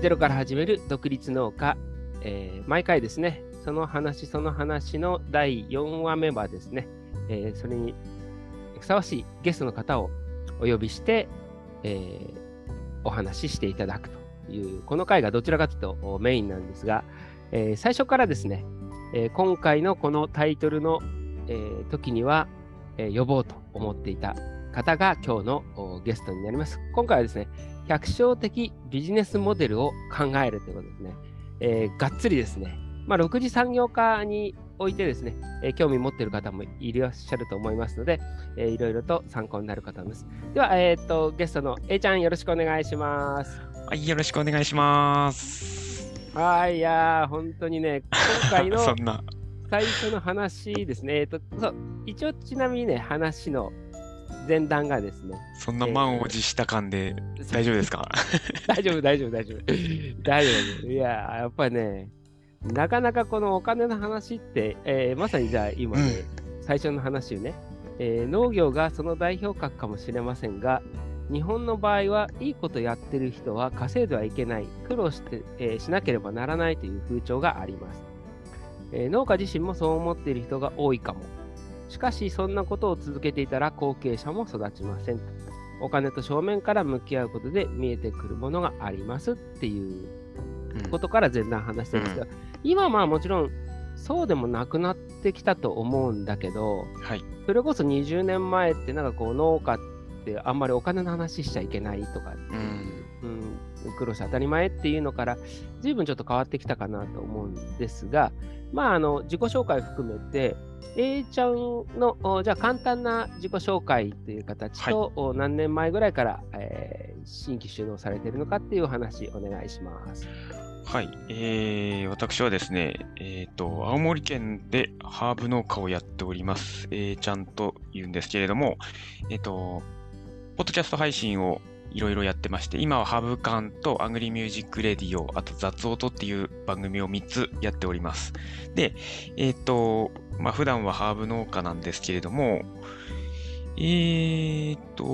ゼロから始める独立農家、えー毎回ですね、その話、その話の第4話目はですね、えーそれにふさわしいゲストの方をお呼びして、えーお話ししていただくという、この回がどちらかというとメインなんですが、えー最初からですね、えー今回のこのタイトルの、えー時には、えー呼ぼうと思っていた方が今日のゲストになります。今回はですね、百姓的ビジネスモデルを考えるということですね。えーがっつりですね、まあ、6次産業化においてですね、えー興味持っている方もいらっしゃると思いますので、えーいろいろと参考になるかと思います。では、えーっと、ゲストの A ちゃんよろしくお願いします。はい、よろしくお願いします。はい、いやー、本当にね、今回の そんな、最初の話ですね。えーっと、そう、一応ちなみにね、話の前段がですね、そんな満を持した感で大丈夫ですか？大丈夫、大丈夫、大丈夫。大丈夫。いや、やっぱりね、なかなかこのお金の話って、えーまさにじゃあ今ね、最初の話をね、えー農業がその代表格かもしれませんが、日本の場合はいいことやってる人は稼いではいけない、苦労して、えーしなければならないという風潮があります、えー農家自身もそう思っている人が多いかも。しかし、そんなことを続けていたら後継者も育ちません。お金と正面から向き合うことで見えてくるものがありますっていううんことから前段話してるんですが、今はまあもちろんそうでもなくなってきたと思うんだけど、はい。それこそ20年前ってなんかこう農家ってあんまりお金の話しちゃいけないとか、うん。うん、苦労して当たり前っていうのから随分ちょっと変わってきたかなと思うんですが、まああの自己紹介を含めて A ちゃんのおじゃあ簡単な自己紹介という形と、お何年前ぐらいから、えー新規就農されているのかっていうお話お願いします。はい。えー、私はですね、えっ、と、青森県でハーブ農家をやっております、えーちゃんと言うんですけれども、えっ、と、ポッドキャスト配信をいろいろやってまして、今はハブカンとアグリミュージックレディオ、あと雑音っていう番組を3つやっております。で、えっ、と、まあ、普段はハーブ農家なんですけれども、えっ、と、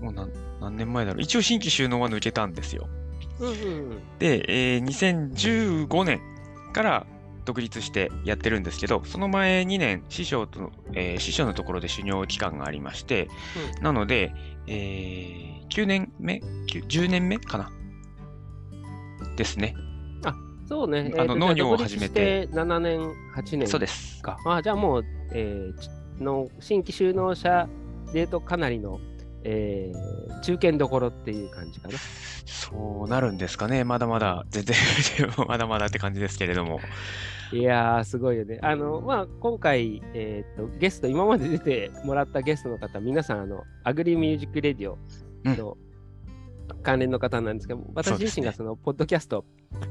もう何何年前だろう。一応新規収納は抜けたんですよ。で、えー2015年から独立してやってるんですけど、その前2年、師匠との、えー師匠のところで修行期間がありまして、なので、えー9年目 ?9 ?10 年目かな？ですね。そうね。あの農業を始めてして7年、8年そうです。か。あじゃあもう、えーちの新規就農者でとかなりの、えー中堅どころっていう感じかな。そうなるんですかね。まだまだ、全然、まだまだって感じですけれども。いやー、すごいよね。あの、まあ、今回、えーっと、ゲスト、今まで出てもらったゲストの方、皆さん、あの、アグリミュージックレディオの関連の方なんですけど、私自身がその、ポッドキャスト、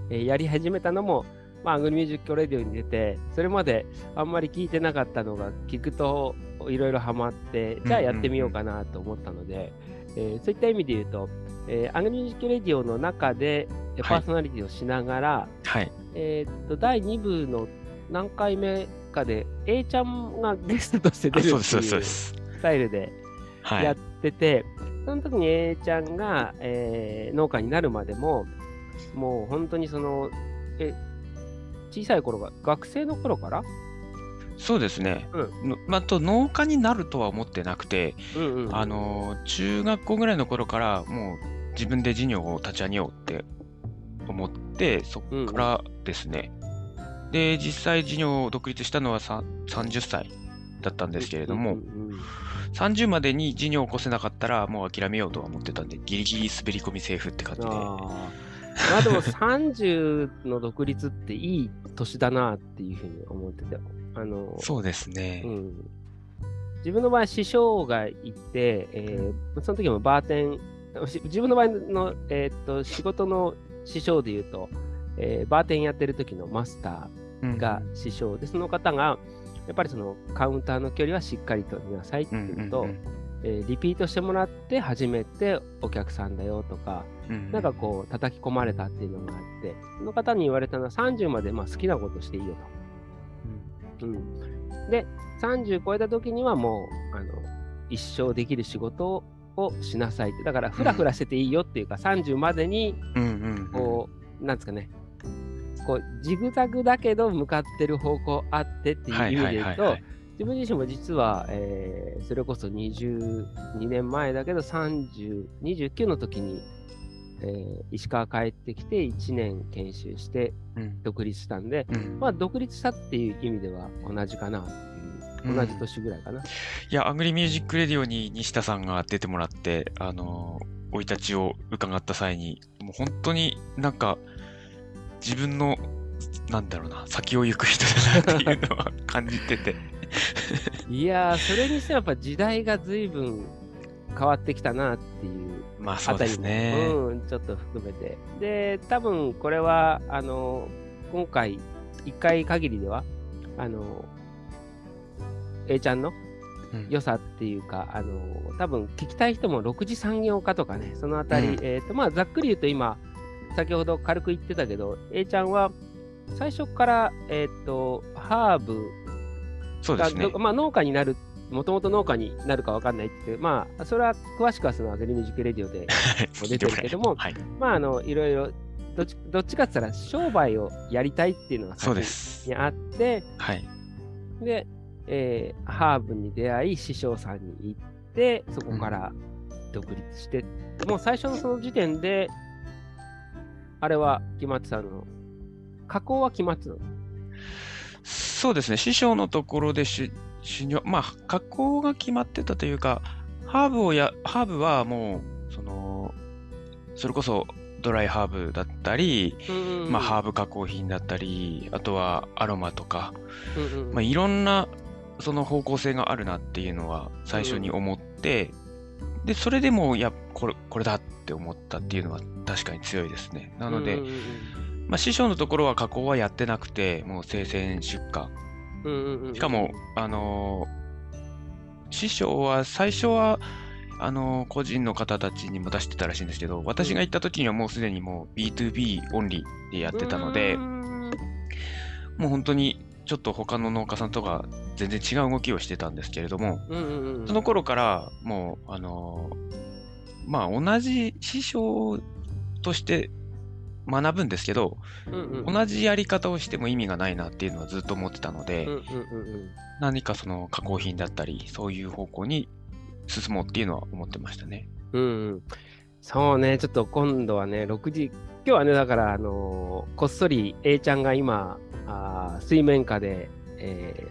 えーやり始めたのも、まあ、アグリミュージックレディオに出て、それまであんまり聞いてなかったのが、聞くといろいろハマって、じゃあやってみようかなと思ったので、えーそういった意味で言うと、えーアグリミュージックレディオの中で、えーパはいーソナリティをしながら、はい。えーっと、第2部の何回目かで、A ちゃんがゲストとして出あるってそうです、そういう。スタイルでやっはい。てて、その時に A ちゃんが、えー農家になるまでも、もう本当にその、え、小さい頃が、学生の頃からそうですね。うのまあ、と農家になるとは思ってなくて、うんうん。あのー中学校ぐらいの頃からもう自分で事業を立ち上げようって思って、そこからですね。で、実際事業を独立したのはさ30歳だったんですけれども、うんうんうん30までに事業を起こせなかったらもう諦めようとは思ってたんで、ギリギリ滑り込みセーフって感じで。まあでも30の独立っていい年だなっていうふうに思ってて、あの、そうですね。うん、自分の場合、師匠がいて、えーその時もバーテン、し自分の場合の、えーっと仕事の師匠で言うと、えーバーテンやってる時のマスタうんーが師匠。で、その方が、やっぱりそのカウンターの距離はしっかりと見なさいってうんいうのと、うん。えーリピートしてもらって初めてお客さんだよとか、うんうんなんかこう叩き込まれたっていうのがあって、その方に言われたのは30までまあ好きなことしていいよと。うん、で、30超えた時にはもうあの一生できる仕事をしなさい。って。だから、ふらふらしてていいよっていうか、30までにうんうんうん。こなんですかね、こうジグザグだけど向かってる方向あってっていう意味で言うと、自分自身も実は、えー、それこそ22年前だけど30、29の時に、えー、石川帰ってきて1年研修して独立したんで、うん、まあ独立したっていう意味では同じかな同じ年ぐらいかな。いや、アグリミュージックレディオに西田さんが出てもらって、あの生い立ちを伺った際に、もう本当になんか自分のなんだろうな、先を行く人だなっていうのは感じてて。いやー、それにしてやっぱ時代が随分変わってきたなっていう。まあそうですね。うん、ちょっと含めて。で、多分これは、あの、今回、1回限りでは、あの、A ちゃんの良さっていうか、うん、あの、多分聞きたい人も6次産業化とかね、そのあたり、うん、えっ、ー、と、まあざっくり言うと今、先ほど軽く言ってたけど、A ちゃんは最初から、えっ、ー、と、ハーブそうですね。まあ、農家になる、もともと農家になるか分かんないっていう、まあ、それは詳しくはそのアグリミュージックレディオでも 出てるけども、はい、まあ、あの、いろいろ、どっちどっちかって言ったら商売をやりたいっていうのが先にあって、はい、で、えー、ハーブに出会い、師匠さんに行って、そこから独立して、うん、もう最初のその時点で、あれは決まってたの、加工は決まってたの？そうですね、師匠のところでし、修行、まあ、加工が決まってたというか、ハーブをや、ハーブはもう、その、それこそドライハーブだったり、まあ、ハーブ加工品だったり、あとはアロマとか、まあ、いろんなその方向性があるなっていうのは最初に思って、で、それでも、いや、これ、これだって思ったっていうのは確かに強いですね。なので、まあ、師匠のところは加工はやってなくて、もう生鮮出荷。しかも、あのー、師匠は最初は、あのー、個人の方たちにも出してたらしいんですけど、私が行った時にはもうすでにもう B2B オンリーでやってたので、もう本当にちょっと他の農家さんとか全然違う動きをしてたんですけれども、その頃からもう、あのー、まあ同じ師匠として学ぶんですけど、うんうん、同じやり方をしても意味がないなっていうのはずっと思ってたので、うんうんうん、何かその加工品だったり、そういう方向に進もうっていうのは思ってましたね。うん、うん、そうね、ちょっと今度はね、6時、今日はね、だから、あのー、こっそり A ちゃんが今、あ水面下で、え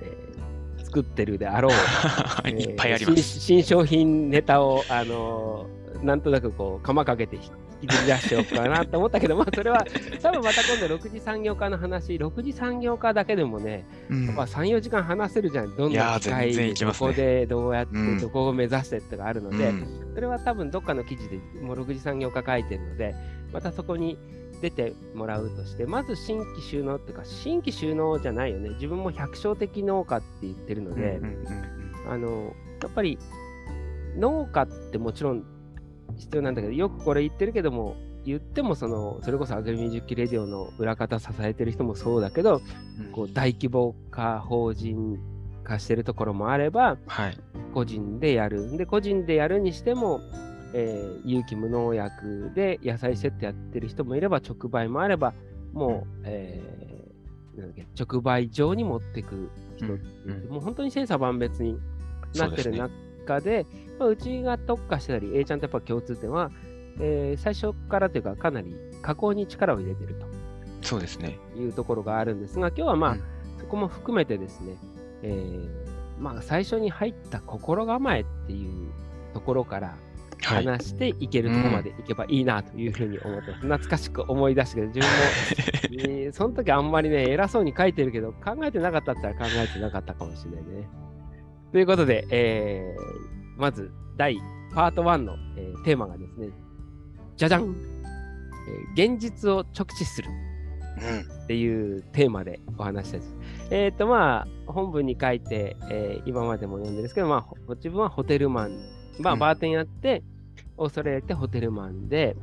ー、作ってるであろう、いっぱいあります、新商品ネタを、あのー、なんとなくこう、釜かけて引きずり出しておくかなと思ったけど、まあそれは 多分また今度6次産業化の話、6次産業化だけでもね、うん、まあ3、4時間話せるじゃん。どんな機会で、どこでどうやって、どこを目指してってがあるので、うん、それは多分どっかの記事でもう6次産業化書いてるので、またそこに出てもらうとして、まず新規就農っていうか、新規就農じゃないよね。自分も百姓的農家って言ってるので、あの、やっぱり農家ってもちろん必要なんだけど、よくこれ言ってるけども、言ってもその、それこそアグリミュージックレディオの裏方支えてる人もそうだけど、うん、こう大規模化、法人化してるところもあれば、はい、個人でやる。で、個人でやるにしても、えー、有機無農薬で野菜セットやってる人もいれば、直売もあれば、もう、えー、なんだっけ直売場に持ってく人、うん。うん、もう本当に千差万別になってる中で、まあ、うちが特化してたり、A ちゃんとやっぱ共通点は、えー、最初からというか、かなり加工に力を入れてると。そうですね。いうところがあるんですが、今日はまあ、うん、そこも含めてですね、えー、まあ、最初に入った心構えっていうところから話していけるところまでいけばいいなというふうに思ってます。はいうん、懐かしく思い出して自分も、えー、その時あんまりね、偉そうに書いてるけど、考えてなかったったら考えてなかったかもしれないね。ということで、えー、まず第パート1の、えー、テーマがですね、じゃじゃん、えー、現実を直視する。っていうテーマでお話したです。えっ、ー、とまあ、本文に書いて、えー、今までも読んでるんですけど、まあ、自分はホテルマン、まあ、バーテンやって、オーストラリアってホテルマンで、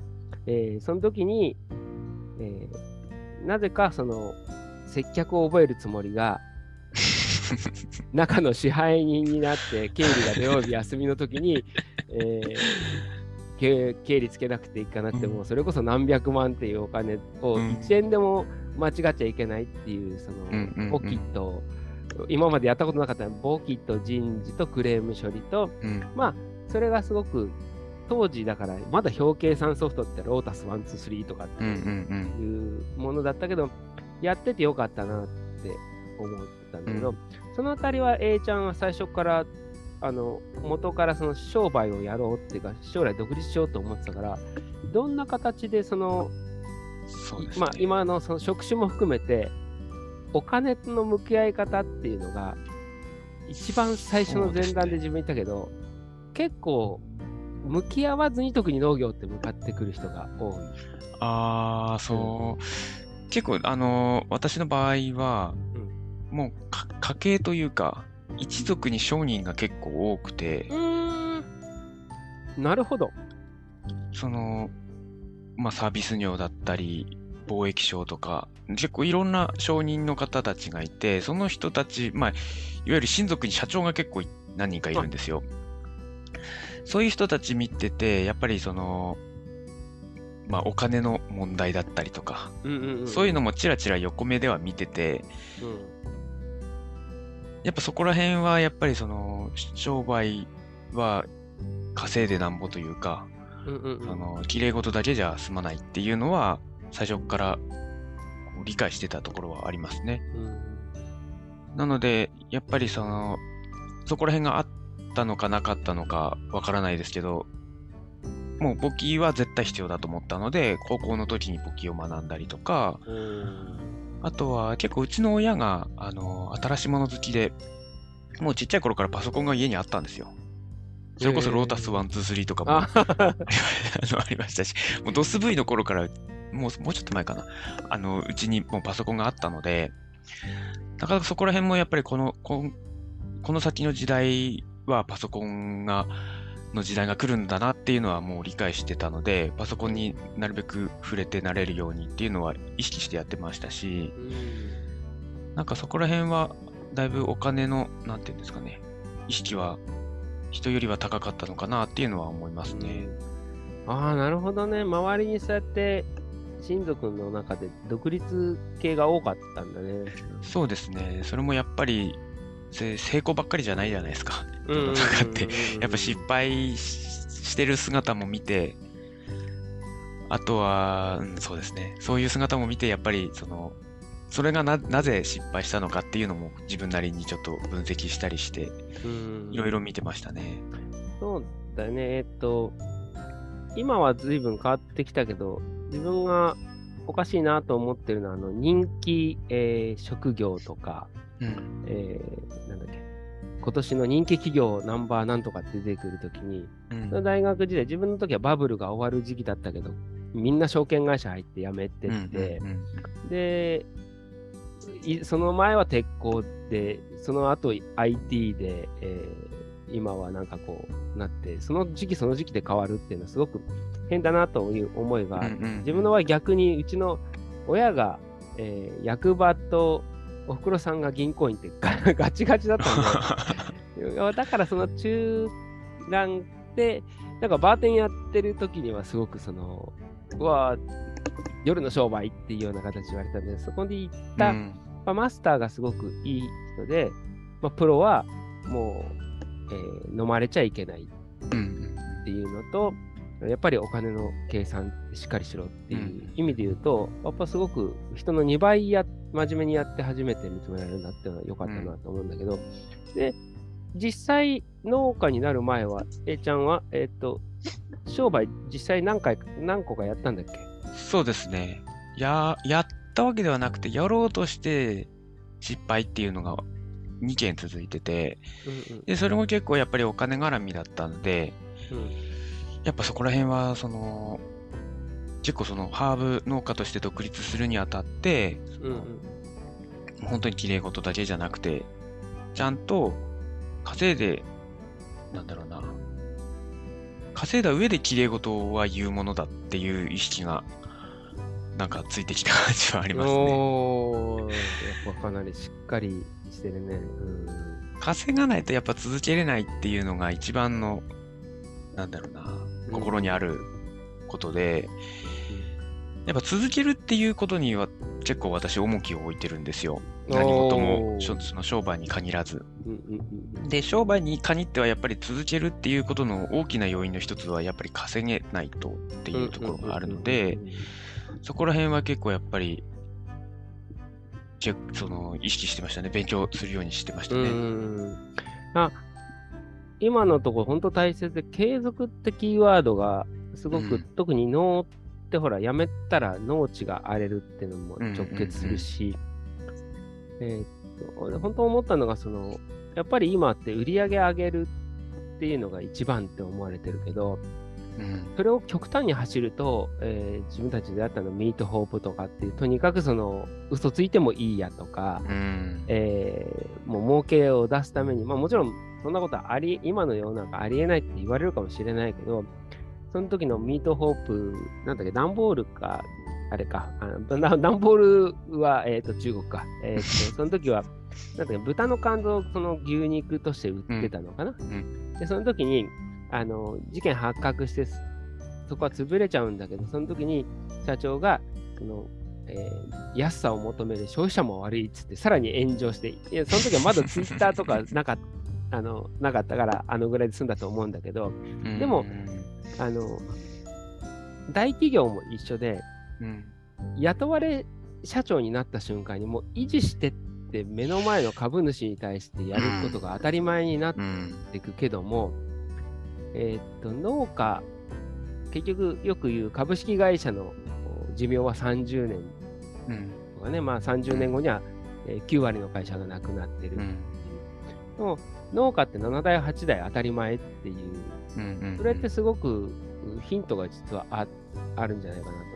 えー、その時に、えー、なぜかその接客を覚えるつもりが、中の支配人になって、経理が土曜日休みの時に、えー、経経理つけなくていかなくても、うんそれこそ何百万っていうお金をうん。1円でも間違っちゃいけないっていう、その、うんうんうん。簿記と、今までやったことなかった簿記と人事とクレーム処理と、うん。まあ、それがすごく、当時だから、まだ表計算ソフトってロータス1、2、3とかっていうんものだったけど、やっててよかったなって思ったんだけど、うんそのあたりは A ちゃんは最初から、あの、元からその商売をやろうっていうか、将来独立しようと思ってたから、どんな形でその、そうですね。まあ今のその職種も含めて、お金の向き合い方っていうのが、一番最初の前段で自分言ったけど、結構、向き合わずに特に農業って向かってくる人が多い。ああ、そう。結構、あのー私の場合は、もうか家系というか、一族に商人が結構多くて、うん。なるほど。その、まあ、サービス業だったり、貿易商とか、結構いろんな商人の方たちがいて、その人たち、まあ、いわゆる親族に社長が結構い何人かいるんですよ。そういう人たち見てて、やっぱりその、まあ、お金の問題だったりとか、うんうんうん、そういうのもちらちら横目では見てて、うんやっぱそこら辺はやっぱりその商売は稼いでなんぼというか、うんうんうん。あの綺麗事だけじゃ済まないっていうのは最初から理解してたところはありますね。うん。なのでやっぱりそのそこら辺があったのかなかったのかわからないですけどもう簿記は絶対必要だと思ったので高校の時に簿記を学んだりとかうんあとは結構うちの親があの新しいもの好きでもうちっちゃい頃からパソコンが家にあったんですよ。それこそロータス1、2、3とかもあありましたし、もう DOSV の頃から、もうもうちょっと前かな、あのうちにもうパソコンがあったので、なかなかそこら辺もやっぱりこのこんこの先の時代はパソコンがの時代が来るんだなっていうのはもう理解してたので、パソコンになるべく触れてなれるようにっていうのは意識してやってましたし、うんなんかそこら辺はだいぶお金の、なんていうんですかね、意識は人よりは高かったのかなっていうのは思いますね。ああ、なるほどね。周りにそうやって親族の中で独立系が多かったんだね。そうですね。それもやっぱり、せ成功ばっかりじゃないじゃないですか。世の中って。やっぱ失敗ししてる姿も見て、あとは、うんそうですね。そういう姿も見て、やっぱり、その、それがななぜ失敗したのかっていうのも自分なりにちょっと分析したりして、うんいろいろ見てましたね。そうだね。えっと、今は随分変わってきたけど、自分がおかしいなと思ってるのは、あの人気、えー職業とか、うん。えーなんだっけ、今年の人気企業ナンバーなんとかって出てくるときに、うん。大学時代、自分の時はバブルが終わる時期だったけど、みんな証券会社入って辞めてって、うんうんで、いその前は鉄鋼で、その後 IT で、えー今はなんかこうなって、その時期その時期で変わるっていうのはすごく変だなという思いがある、うんうん。自分の場合逆にうちの親が、えー役場とおふくろさんが銀行員ってガ ガチガチだったんで、だからその中間で、なんかバーテンやってる時にはすごくその、うわ夜の商売っていうような形で言われたんで、そこに行った、うん。まあ、マスターがすごくいい人で、まあ、プロはもう、えー飲まれちゃいけないうん。っていうのと、やっぱりお金の計算しっかりしろっていう意味で言うと、やっぱすごく人の2倍や真面目にやって初めて認められるんだっていうのは良かったなと思うんだけど、で、実際農家になる前は、A ちゃんは、えっ、と、商売実際何回か、何個かやったんだっけ？そうですね。や、やったわけではなくて、やろうとして失敗っていうのが2件続いてて、うんうん。で、それも結構やっぱりお金絡みだったので、うんやっぱそこら辺は、その、結構そのハーブ農家として独立するにあたって、うんうん本当に綺麗事だけじゃなくて、ちゃんと稼いで、なんだろうな、稼いだ上で綺麗事は言うものだっていう意識が、なんかついてきた感じはありますね。おー、やっぱかなりしっかりしてるね。うん稼がないとやっぱ続けれないっていうのが一番の、なんだろうな、心にあることで、やっぱ続けるっていうことには結構私重きを置いてるんですよ。何事もその商売に限らず。で、商売に限ってはやっぱり続けるっていうことの大きな要因の一つはやっぱり稼げないとっていうところがあるので、そこら辺は結構やっぱり、その意識してましたね。勉強するようにしてましたうんね。あ今のところ本当大切で、継続ってキーワードがすごく、うん。特に脳ってほら、やめたら農地が荒れるっていうのも直結するし、えーっと俺本当思ったのがその、やっぱり今って売り上げ上げるっていうのが一番って思われてるけど、うん。それを極端に走ると、えー自分たちであったのミートホープとかっていう、とにかくその嘘ついてもいいやとか、うん。えーもう儲けを出すために、まあもちろんそんなことはあり、今の世の中ありえないって言われるかもしれないけど、その時のミートホープ、なんだっけ、段ボールか、あれか、あ段ボールは、えー、と中国か、えーと その時は、なんだっけ、豚の肝臓をその牛肉として売ってたのかな。ん。で、その時に、あの、事件発覚して、そこは潰れちゃうんだけど、その時に社長が、その、えー安さを求める消費者も悪いっつって、さらに炎上して、いや、その時はまだツイッターとかなかった、あの、なかったから、あのぐらいで済んだと思うんだけど、でもあの、大企業も一緒で、うん。雇われ社長になった瞬間にもう維持してって目の前の株主に対してやることが当たり前になっうんていくけども、えーっと、農家、結局よく言う株式会社の寿命は30年うん。とかね、まあ30年後にはえー9割の会社がなくなってる。うん。でも農家って7代、8代当たり前っていう、うんそれってすごくうヒントが実はああるんじゃないかなと思っ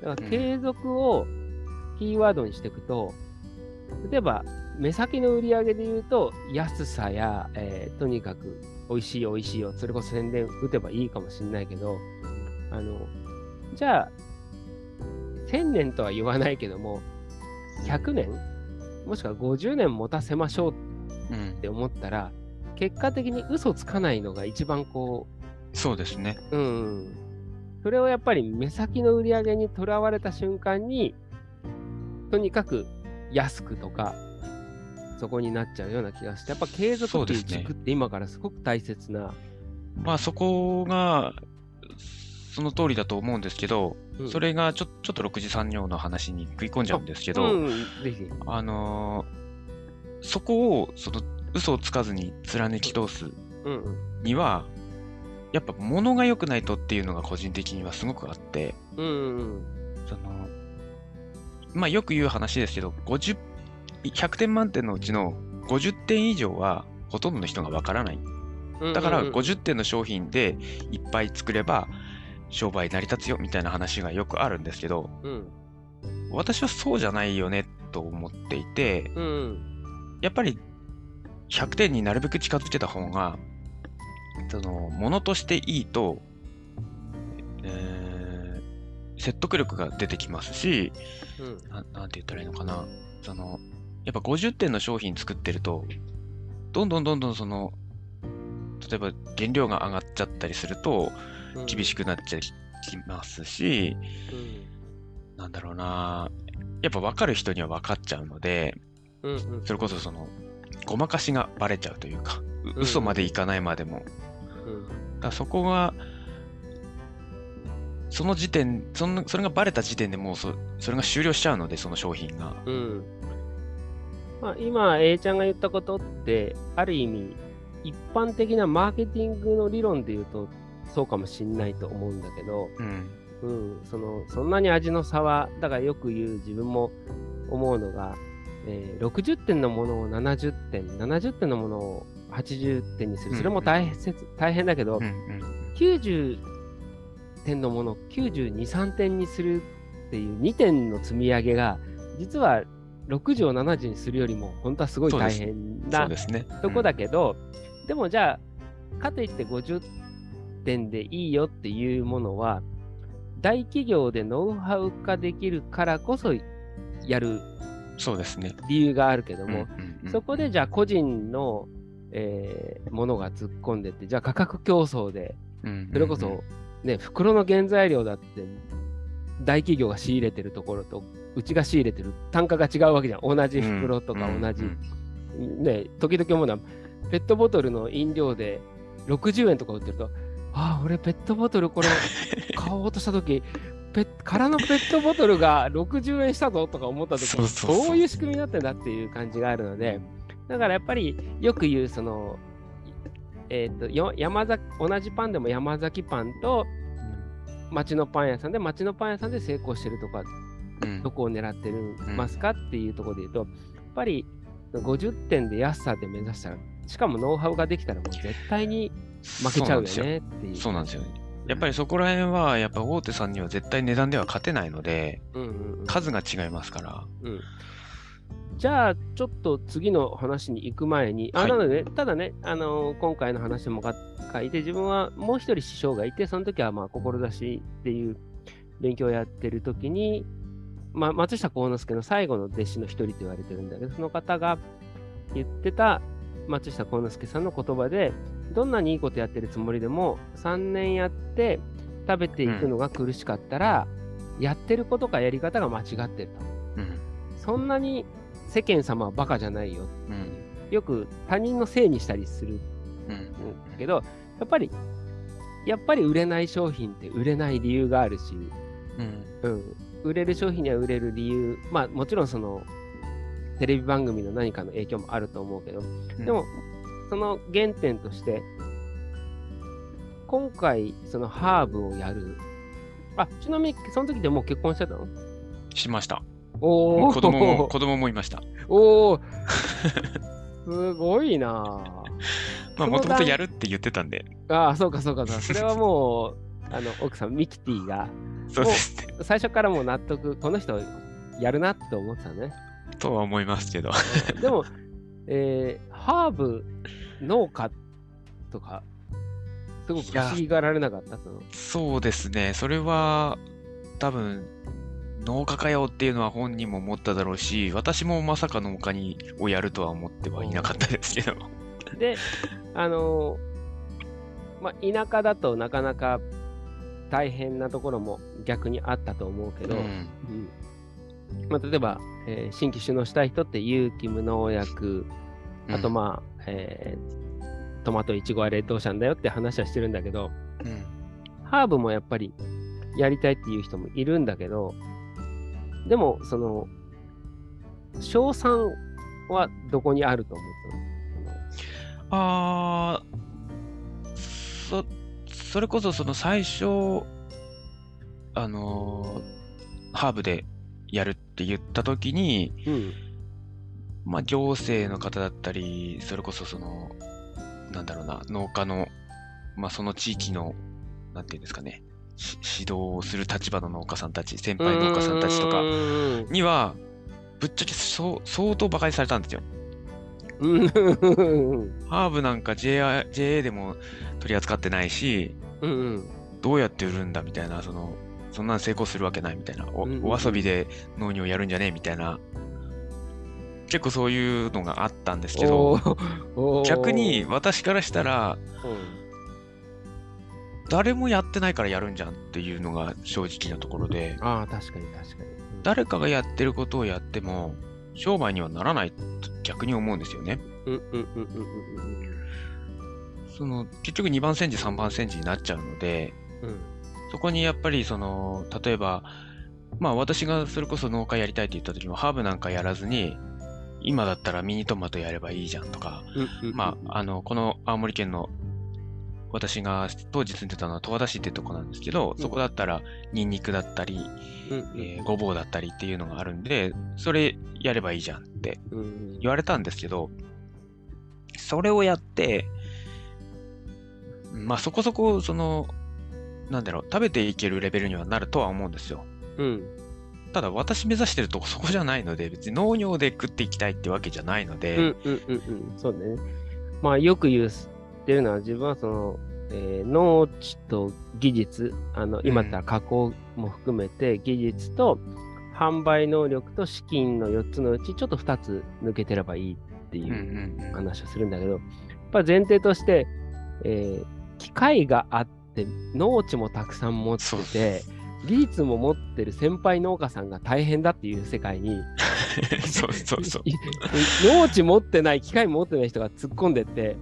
て。だからうん。継続をキーワードにしていくと、例えば目先の売り上げで言うと、安さや、えーとにかく美味しい美味しいを、それこそ宣伝打てばいいかもしれないけど、あの、じゃあ、1000年とは言わないけども、100年もしくは50年持たせましょううんって思ったら、結果的に嘘つかないのが一番こそうですね。う、うん、それをやっぱり目先の売り上げにとらわれた瞬間に、とにかく安くとか、そこになっちゃうような気がして、やっぱ継続っていう軸って今からすごく大切な。まあそこがその通りだと思うんですけど、うんそれがちょちょっと6次産業の話に食い込んじゃうんですけど、うん。あのーそこをその嘘をつかずに貫き通すには、やっぱ物が良くないとっていうのが個人的にはすごくあって、うんうんその、まあよく言う話ですけど、50、100点満点のうちの50点以上はほとんどの人がわからない。うん。だからうんうん50点の商品でいっぱい作れば商売成り立つよみたいな話がよくあるんですけど、うん私はそうじゃないよねと思っていて、うんうんやっぱり100点になるべく近づけた方が、その、ものとしていいと、えー説得力が出てきますし、うん。ななんて言ったらいいのかな。その、やっぱ50点の商品作ってると、どんどんどんどんその、例えば原料が上がっちゃったりすると、うん。厳しくなっちゃいますし、うん。なんだろうな、やっぱ分かる人には分かっちゃうので、うんうんそれこそその、ごまかしがバレちゃうというか、嘘までいかないまでも。うんだそこが、その時点、そのそれがバレた時点でもうそそれが終了しちゃうので、その商品が。うんまあ、今、A ちゃんが言ったことって、ある意味、一般的なマーケティングの理論で言うと、そうかもしんないと思うんだけど、うん。うん、そのそんなに味の差は、だからよく言う自分も思うのが、えー60点のものを70点、70点のものを80点にする。それも大変,、大変だけど、うんうん90点のものを92、3点にするっていう2点の積み上げが、実は60を70にするよりも、本当はすごい大変な。とこだけど、でもじゃあ、かといって50点でいいよっていうものは、大企業でノウハウ化できるからこそやるそうですね。理由があるけども、そこでじゃあ個人の、えーものが突っ込んでって、じゃあ価格競争で、それこそね、袋の原材料だって大企業が仕入れてるところとうちが仕入れてる単価が違うわけじゃん。同じ袋とか同じ、ね時々思うのはペットボトルの飲料で60円とか売ってるとああ俺ペットボトルこれ買おうとした時ペッ空のペットボトルが60円したぞとか思った時にそういう仕組みになってんだっていう感じがあるのでだからやっぱりよく言うそのえーと、と山崎同じパンでも山崎パンと町のパン屋さんで町のパン屋さんで成功してるとか、うん、どこを狙ってるますかっていうところで言うとやっぱり50点で安さで目指したらしかもノウハウができたらもう絶対に負けちゃうよねっていう。そうなんですよね。やっぱりそこら辺は、やっぱ大手さんには絶対値段では勝てないので、うんうんうん、数が違いますから。うん。じゃあ、ちょっと次の話に行く前に、あなので、ね、ただね、あのー、今回の話も書いて、自分はもう一人師匠がいて、その時はまあ、志っていう勉強をやってる時に、まあ、松下幸之助の最後の弟子の一人と言われてるんだけど、その方が言ってた松下幸之助さんの言葉で、どんなにいいことやってるつもりでも、3年やって食べていくのが苦しかったら、うん、やってることかやり方が間違ってると。うん、そんなに世間様はバカじゃないよ、うん、よく他人のせいにしたりするけど、やっぱり、やっぱり売れない商品って売れない理由があるし、うん、うん、売れる商品には売れる理由、まあもちろんそのテレビ番組の何かの影響もあると思うけど、でもその原点として、今回、そのハーブをやる。あ、ちなみに、その時でもう結婚してたの？しました。おお。子供も、子供もいました。おお。すごいな まあ、もともとやるって言ってたんで。ああ、そうかそうかそれはもう、あの、奥さん、ミキティが、そうですね。最初からもう納得、この人やるなって思ってたね。とは思いますけど。でも、えー、ハーブ農家とか、すごく不思議がられなかった？そのそうですね。それは、多分、農家かよっていうのは本人も思っただろうし、私もまさか農家にをやるとは思ってはいなかったですけど。で、あのまあ、田舎だとなかなか大変なところも逆にあったと思うけど、うん、うんまあ、例えば、えー、新規首脳したい人って有機無農薬、あとまあ、うん、えー、トマト、イチゴはレッドオーシャンだよって話はしてるんだけど、うん、ハーブもやっぱりやりたいっていう人もいるんだけど、でも、その、賞賛はどこにあると思ったのあそ、それこそその最初、あのー、ハーブでやるって言った時に、うん、まあ行政の方だったり、それこそその、なんだろうな、農家の、まあその地域の、なんていうんですかね、指導をする立場の農家さんたち、先輩農家さんたちとかには、ぶっちゃけ相当馬鹿にされたんですよ。ハーブなんか JA, JA でも取り扱ってないし、うんうん、どうやって売るんだみたいな、その、そんなん成功するわけないみたいな、おうんうん、お遊びで農業やるんじゃねえみたいな、結構そういうのがあったんですけど、逆に私からしたら、誰もやってないからやるんじゃんっていうのが正直なところで、ああ、確かに確かに。誰かがやってることをやっても、商売にはならないと逆に思うんですよね。その結局2番煎じ3番煎じになっちゃうので、うん、そこにやっぱりその例えばまあ私がそれこそ農家やりたいって言った時もハーブなんかやらずに今だったらミニトマトやればいいじゃんとか、まああのこの青森県の私が当時住んでたのは十和田市ってとこなんですけど、そこだったらニンニクだったり、えー、ごぼうだったりっていうのがあるんで、それやればいいじゃんって言われたんですけど、それをやって、まあそこそこそのなんだろう、食べていけるレベルにはなるとは思うんですよ。うん。ただ私目指してるとこそこじゃないので、別に農業で食っていきたいってわけじゃないので。うんうんうんうん。そうね。まあよく言ってるのは自分はその、えー、農地と技術、あの今だったら加工も含めて技術と販売能力と資金の4つのうちちょっと2つ抜けてればいいっていう話をするんだけど、やっぱ前提として、えー、機械があって、って農地もたくさん持ってて、技術も持ってる先輩農家さんが大変だっていう世界に、そうそうそう。い 農地持ってない、機械持ってない人が突っ込んでって、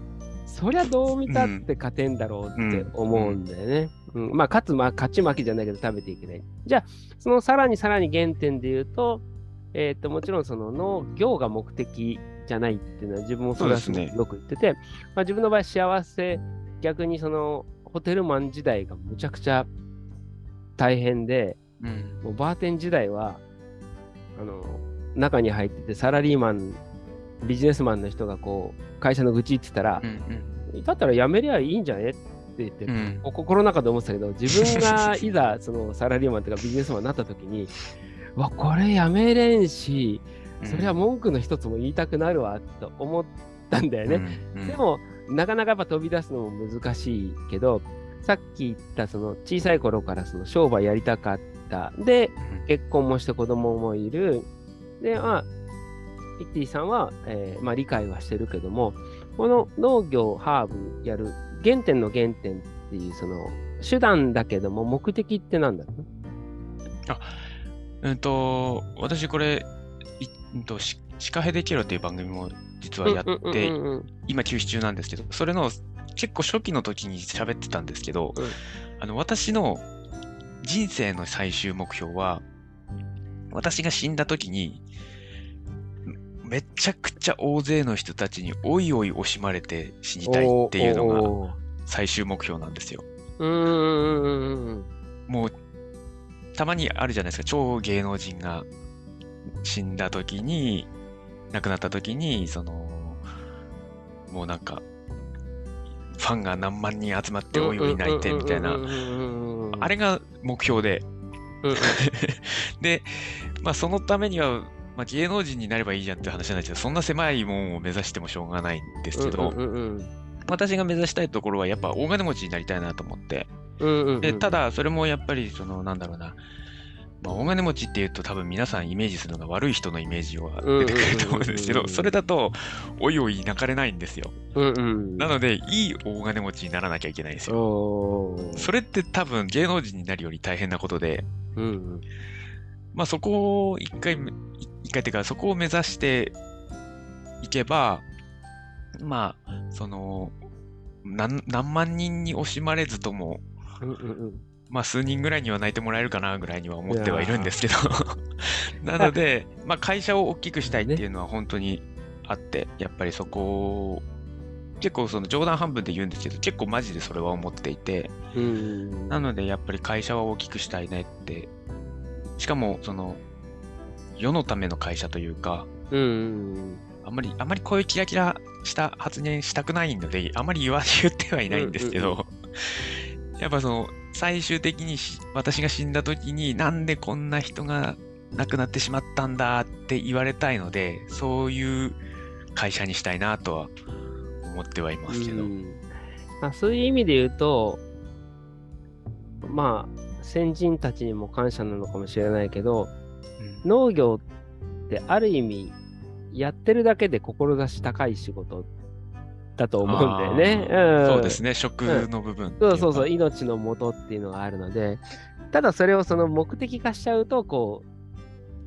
そりゃどう見たって勝てんだろうって思うんだよね。うんまあ、勝つ、まあ、勝ち負けじゃないけど食べていけない。じゃあ、そのさらにさらに原点で言うと、えっ、と、もちろんその農業が目的じゃないっていうのは自分もそれはよく言ってて、まあ、自分の場合幸せ、逆にそのホテルマン時代がむちゃくちゃ大変で、うん。もうバーテン時代は、あの、中に入っててサラリーマン、ビジネスマンの人がこう、会社の愚痴言ってたらう、んだったら辞めりゃいいんじゃね？って言って、うん。心の中で思ってたけど、自分がいざ そのサラリーマンとかビジネスマンになった時に、うわ、これ辞めれんし、それは文句の一つも言いたくなるわと思ったんだよね。うんうん。でも、なかなかやっぱ飛び出すのも難しいけど、さっき言ったその小さい頃からその商売やりたかった。で、結婚もして子供もいる。で、まあ、ピッティさんは、えーまあ、理解はしてるけども、この農業、ハーブやる原点の原点っていう、その手段だけども、目的ってなんだろう？なうんと、私これ、いうんと、シシカヘデケロっていう番組も実はやって、今休止中なんですけど、それの結構初期の時に喋ってたんですけど、うん。あの私の人生の最終目標は、私が死んだ時に、めちゃくちゃ大勢の人たちにおいおい惜しまれて死にたいっていうのが最終目標なんですよ。もう、たまにあるじゃないですか、超芸能人が死んだ時に、亡くなった時に、その、もうなんか、ファンが何万人集まっておいおい泣いてみたいな、あれが目標で、で、まあそのためには、まあ、芸能人になればいいじゃんって話なんですけど、そんな狭いもんを目指してもしょうがないんですけど、私が目指したいところはやっぱ大金持ちになりたいなと思って、でただ、それもやっぱり、その、なんだろうな、まあ、大金持ちっていうと多分皆さんイメージするのが悪い人のイメージは出てくると思うんですけど、それだと、おいおい泣かれないんですよ。うんうん。なので、いい大金持ちにならなきゃいけないんですよ。それって多分芸能人になるより大変なことで、うんうん。まあそこを一回、い一回っていうか、そこを目指していけば、まあ、その、何何万人に惜しまれずとも、うんうんうんまあ数人ぐらいには泣いてもらえるかなぐらいには思ってはいるんですけど。なので、まあ会社を大きくしたいっていうのは本当にあって、やっぱりそこを、結構その冗談半分で言うんですけど、結構マジでそれは思っていて、うん。なのでやっぱり会社は大きくしたいねって、しかもその、世のための会社というか、あんまり、あんまりこういうキラキラした発言したくないので、あんまり言わ、言ってはいないんですけど、やっぱその、最終的にし私が死んだ時になんでこんな人が亡くなってしまったんだって言われたいので、そういう会社にしたいなとは思ってはいますけど。うんまあ、そういう意味で言うと、まあ、先人たちにも感謝なのかもしれないけど、うん農業ってある意味、やってるだけで志高い仕事だと思うんだよね。あー。ん。そうですね、食の部分っていか。そうそうそう、命の元っていうのがあるので、ただそれをその目的化しちゃうと、こ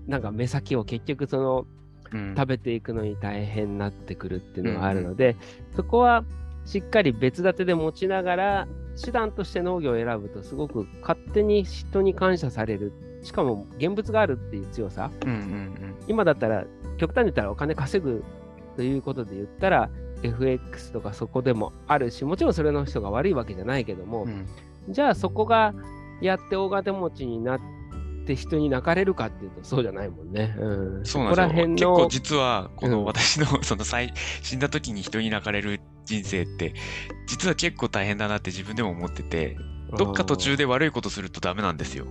う、なんか目先を結局そのうん。食べていくのに大変になってくるっていうのがあるので、そこはしっかり別立てで持ちながら、手段として農業を選ぶとすごく勝手に人に感謝される。しかも現物があるっていう強さ。うんうん。今だったら、極端に言ったらお金稼ぐということで言ったら、FX とかそこでもあるし、もちろんそれの人が悪いわけじゃないけども、うん。うんじゃあそこがやって大金持ちになって人に泣かれるかっていうとそうじゃないもんね。うん、そうなんですよ。こら辺の結構実は、こうんの私のその最死んだ時に人に泣かれる人生って、実は結構大変だなって自分でも思ってて、どっか途中で悪いことするとダメなんですよ。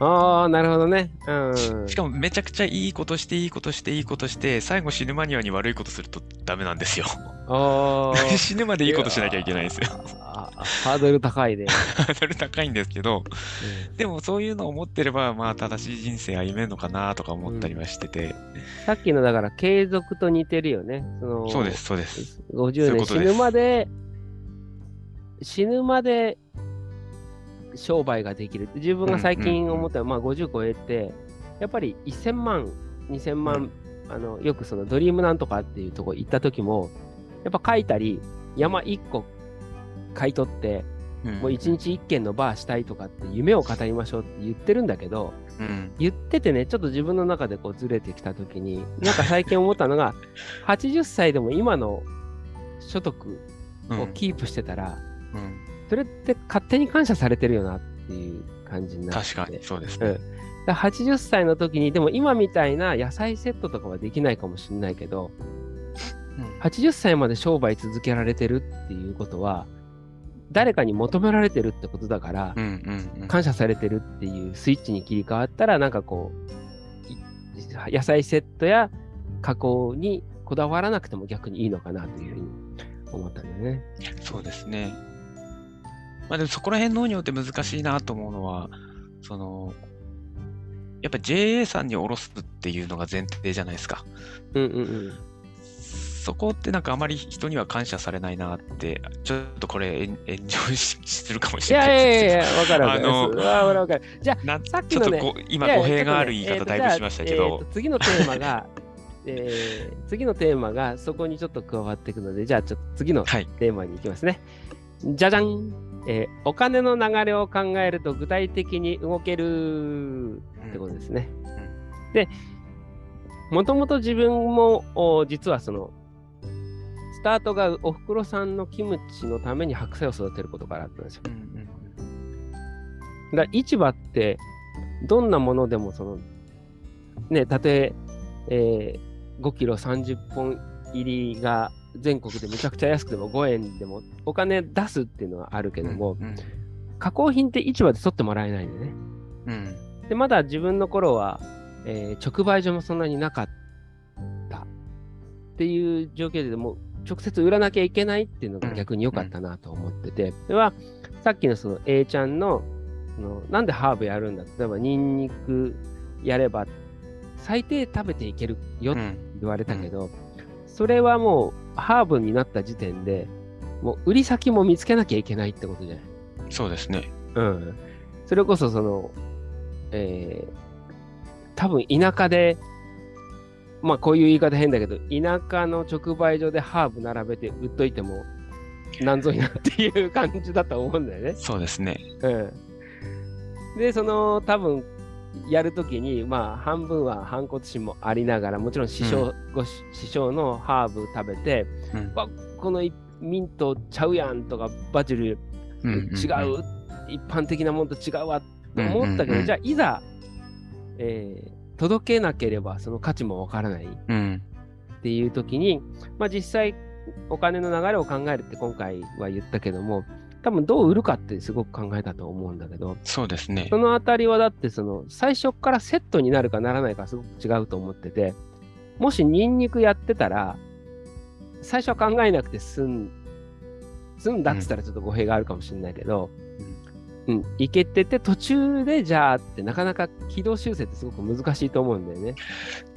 ああ、なるほどね。うん。しかもめちゃくちゃいいことして、いいことして、いいことして、最後死ぬ間際に悪いことするとダメなんですよ。あー 死ぬまでいいことしなきゃいけないんですよ。ハードル高いね。ハードル高いんですけど、でもそういうのを思ってれば、まあ正しい人生歩めるのかなとか思ったりはしてて、さっきのだから継続と似てるよね。そのそうです、そうです。50年死ぬまで、死ぬまで商売ができる。自分が最近思ったのは、まあ、50超えてやっぱり1000万2000万、あのよくそのドリームなんとかっていうとこ行った時もやっぱ書いたり山1個買い取ってもう1日1軒のバーしたいとかって夢を語りましょうって言ってるんだけど、うん、言っててね、ちょっと自分の中でこうずれてきたときに、なんか最近思ったのが、80歳でも今の所得をキープしてたら、うん、それって勝手に感謝されてるよなっていう感じになって確かにそうですね。うんだ80歳の時に、でも今みたいな野菜セットとかはできないかもしれないけど、うん、80歳まで商売続けられてるっていうことは、誰かに求められてるってことだから、感謝されてるっていうスイッチに切り替わったら、なんかこう、野菜セットや加工にこだわらなくても逆にいいのかなというふうに思ったんだよね。そうですね。まあでもそこら辺農業って難しいなと思うのは、その、やっぱ JA さんにおろすっていうのが前提じゃないですか。うんうんうん。そこってなんかあまり人には感謝されないなって、ちょっとこれ炎上するかもしれないですいやいやいや、わかるわかる。あの、わかるじゃあ、さっきの、ね、ちょっと今語弊がある言い方だいぶしましたけど。次のテーマが、えー、次のテーマがそこにちょっと加わっていくので、じゃあちょっと次のテーマに行きますね。はい、じゃじゃん、えー、お金の流れを考えると具体的に動けるってことですね。うんうん、で、もともと自分も実はそのスタートがおふくろさんのキムチのために白菜を育てることからあったんですよ。うんうん、だ市場ってどんなものでもそのねたとええー、5キロ30本入りが全国でめちゃくちゃ安くても5円でもお金出すっていうのはあるけども、うんうん、加工品って市場で取ってもらえないんでね。うん、でまだ自分の頃は、えー、直売所もそんなになかった。っていう状況でも直接売らなきゃいけないっていうのが逆に良かったなと思ってて、それはさっきのその A ちゃんののなんでハーブやるんだ例えばニンニクやれば最低食べていけるよって言われたけど、それはもうハーブになった時点でもう売り先も見つけなきゃいけないってことじゃない？そうですね。うん。それこそその、えー、多分田舎でまあこういう言い方変だけど、田舎の直売所でハーブ並べて売っといても、なんぞいなっていう感じだと思うんだよね。そうですね。うん。で、その多分、やるときに、まあ半分は反骨心もありながら、もちろん師匠、うん、ご師匠のハーブ食べて、うん、このミントちゃうやんとか、バジル違う、うんうん。う？ん、一般的なものと違うわと思ったけど、うんうんうん、じゃあいざ、えー、届けなければその価値もわからない。っていう時に、まあ、実際お金の流れを考えるって今回は言ったけども多分どう売るかってすごく考えたと思うんだけどそうですね。そのあたりはだってその最初からセットになるかならないかすごく違うと思っててもしニンニクやってたら最初は考えなくて済ん済んだっつったらちょっと語弊があるかもしれないけど、うん、いけてて、途中でじゃあってなかなか軌道修正ってすごく難しいと思うんだよね。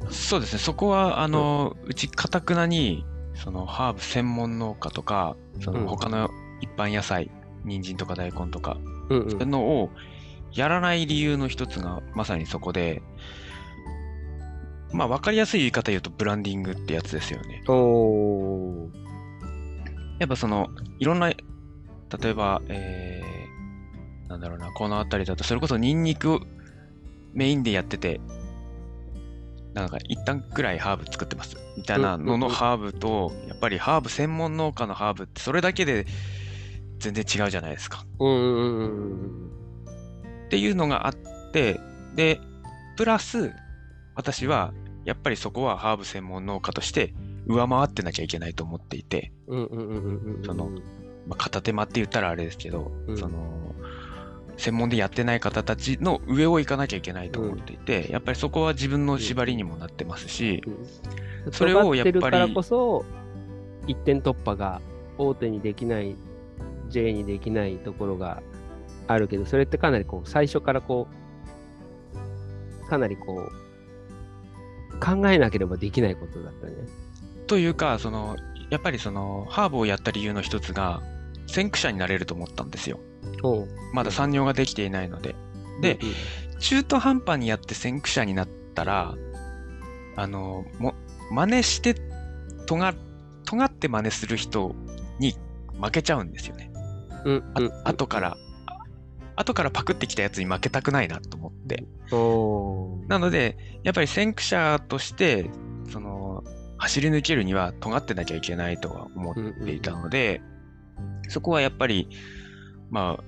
そうですね、そこは、あの、うん、うち、かたくなに、そのハーブ専門農家とか、その他の一般野菜、うん、人参とか大根とか、うんうん、そういうのをやらない理由の一つがまさにそこで、まあ分かりやすい言い方言うとブランディングってやつですよね。やっぱそのいろんな例えば、えー、なんだろうな、この辺りだと、それこそニンニクメインでやってて、なんか一旦くらいハーブ作ってますみたいなののハーブと、やっぱりハーブ専門農家のハーブってそれだけで全然違うじゃないですか。っていうのがあって、で、プラス私はやっぱりそこはハーブ専門農家として上回ってなきゃいけないと思っていて、その、まあ、片手間って言ったらあれですけど、うん、その専門でやってない方たちの上を行かなきゃいけないと思っていて、うん、やっぱりそこは自分の縛りにもなってますし、うん、それをやっぱり。からこそ、一点突破が大手にできない、J にできないところがあるけど、それってかなりこう、最初からこう、かなりこう、考えなければできないことだったね。というか、その、やっぱりその、ハーブをやった理由の一つが、先駆者になれると思ったんですよ。まだ産業ができていないので。で、中途半端にやって先駆者になったら、あの、も、真似して、とが、尖って真似する人に負けちゃうんですよね。うんうん。後から、あ後からパクってきたやつに負けたくないなと思って。なので、やっぱり先駆者として、その、走り抜けるには尖ってなきゃいけないとは思っていたので、そこはやっぱり、まあ、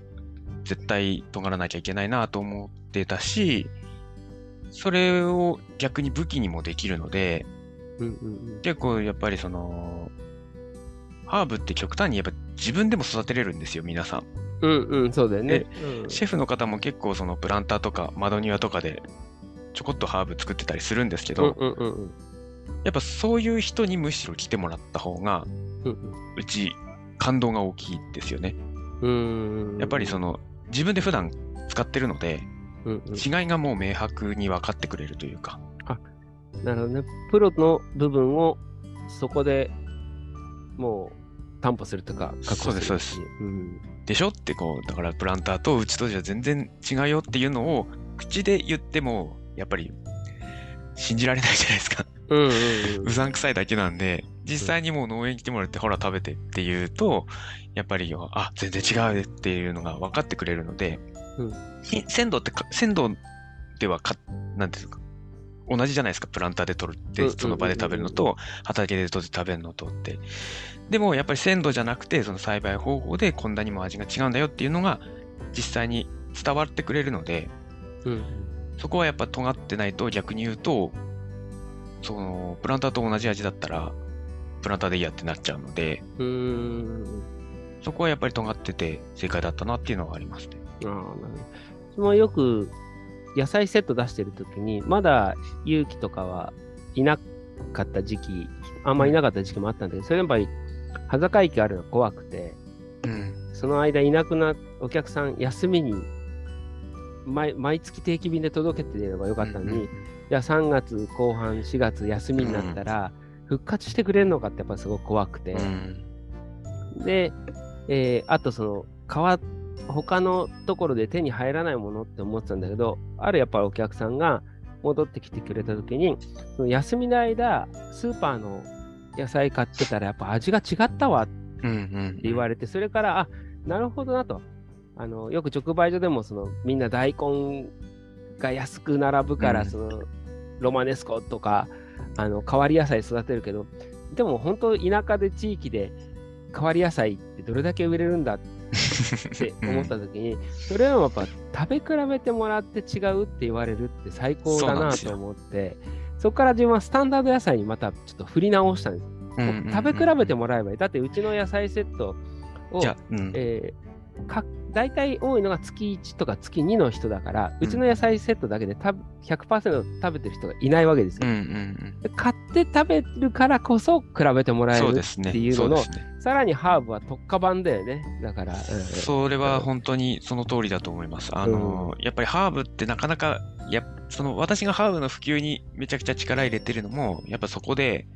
絶対尖らなきゃいけないなと思ってたし、それを逆に武器にもできるので、うんうん。結構やっぱりその、ハーブって極端にやっぱ自分でも育てれるんですよ、皆さん。うんうんうんそうだよね。うんシェフの方も結構そのプランターとか窓庭とかでちょこっとハーブ作ってたりするんですけど、うんうんうんやっぱそういう人にむしろ来てもらった方が、うんうち感動が大きいですよね。うんうんやっぱりその自分で普段使ってるので、うんうん違いがもう明白に分かってくれるというか。なるほどね。プロの部分をそこでもう担保するとか確保するそうですそうです。うん。でしょってこう、だからプランターとうちとじゃ全然違うよっていうのを口で言っても、やっぱり信じられないじゃないですか。うんうんうさんくさいだけなんで、実際にもう農園来てもらって、ほら食べてって言うと、やっぱり、あ、全然違うっていうのが分かってくれるので、うん。い鮮度ってか、鮮度ではか、なんていうんですか、同じじゃないですか、プランターで取るって、その場で食べるのと、畑で取って食べるのとって。でも、やっぱり鮮度じゃなくて、その栽培方法でこんなにも味が違うんだよっていうのが、実際に伝わってくれるので、うんそこはやっぱ尖ってないと逆に言うと、その、プランターと同じ味だったら、プランターでいいやってなっちゃうので、そこはやっぱり尖ってて正解だったなっていうのはありますね。ああ、なるほど。そのよく野菜セット出してるときに、まだ勇気とかはいなかった時期、あんまいなかった時期もあったんだけど、それやっぱり、端境期があるのが怖くて、うん。その間いなくなお客さん休みに毎毎月定期便で届けてればよかったのに、うんうんじゃあ3月後半、4月休みになったら、復活してくれるのかってやっぱすごく怖くて、うん。で、えーあとその、川、他のところで手に入らないものって思ってたんだけど、あるやっぱりお客さんが戻ってきてくれた時に、その休みの間、スーパーの野菜買ってたらやっぱ味が違ったわって。言われて、それから、あ、なるほどなと。あの、よく直売所でもその、みんな大根が安く並ぶから、うんその、ロマネスコとか、あの、変わり野菜育てるけど、でも本当田舎で地域で変わり野菜ってどれだけ売れるんだって思った時に、それをやっぱ食べ比べてもらって違うって言われるって最高だなと思って、そこから自分はスタンダード野菜にまたちょっと振り直したんです。うんうんうん食べ比べてもらえばいい。だってうちの野菜セットをうん。えーか大体多いのが月1とか月2の人だから、うちの野菜セットだけでた100%食べてる人がいないわけですうんよ。うんで買って食べるからこそ比べてもうん。らえる。っていうのの、そうですね。さらにハーブは特化版だよね。だから、うん。それは本当にその通りだと思います。あの、やっぱりハーブってなかなか、やその私がハーブの普及にめちゃくちゃ力入れてるのも、やっぱそこで、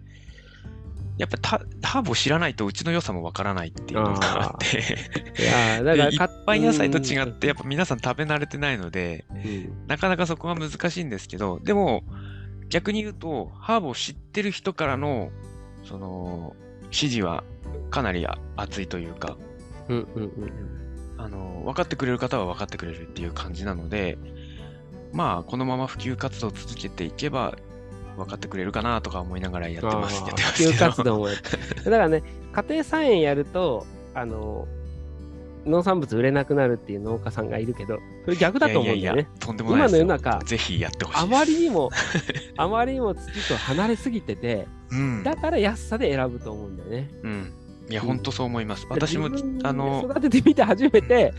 やっぱたハーブを知らないとうちの良さもわからないっていうのがあって、いやーだからで一か般野菜と違うん。って、やっぱ皆さん食べ慣れてないので、うん。なかなかそこは難しいんですけど、でも、逆に言うと、ハーブを知ってる人からの、その、支持はかなりあ熱いというか、うんうんうんあの、分かってくれる方は分かってくれるっていう感じなので、まあ、このまま普及活動を続けていけば、分かってくれるかなとか思いながらやってます。てますけど普及活動もやって。だからね、家庭菜園やると、あの、農産物売れなくなるっていう農家さんがいるけど、それ逆だと思うんだよね。いやいやいやとんでもないですよ。今の世の中ぜひやってほしい。あまりにも、あまりにも土と離れすぎてて、うん。だから安さで選ぶと思うんだよね。うん。いや、本当そう思います。私もあの、育ててみて初めて、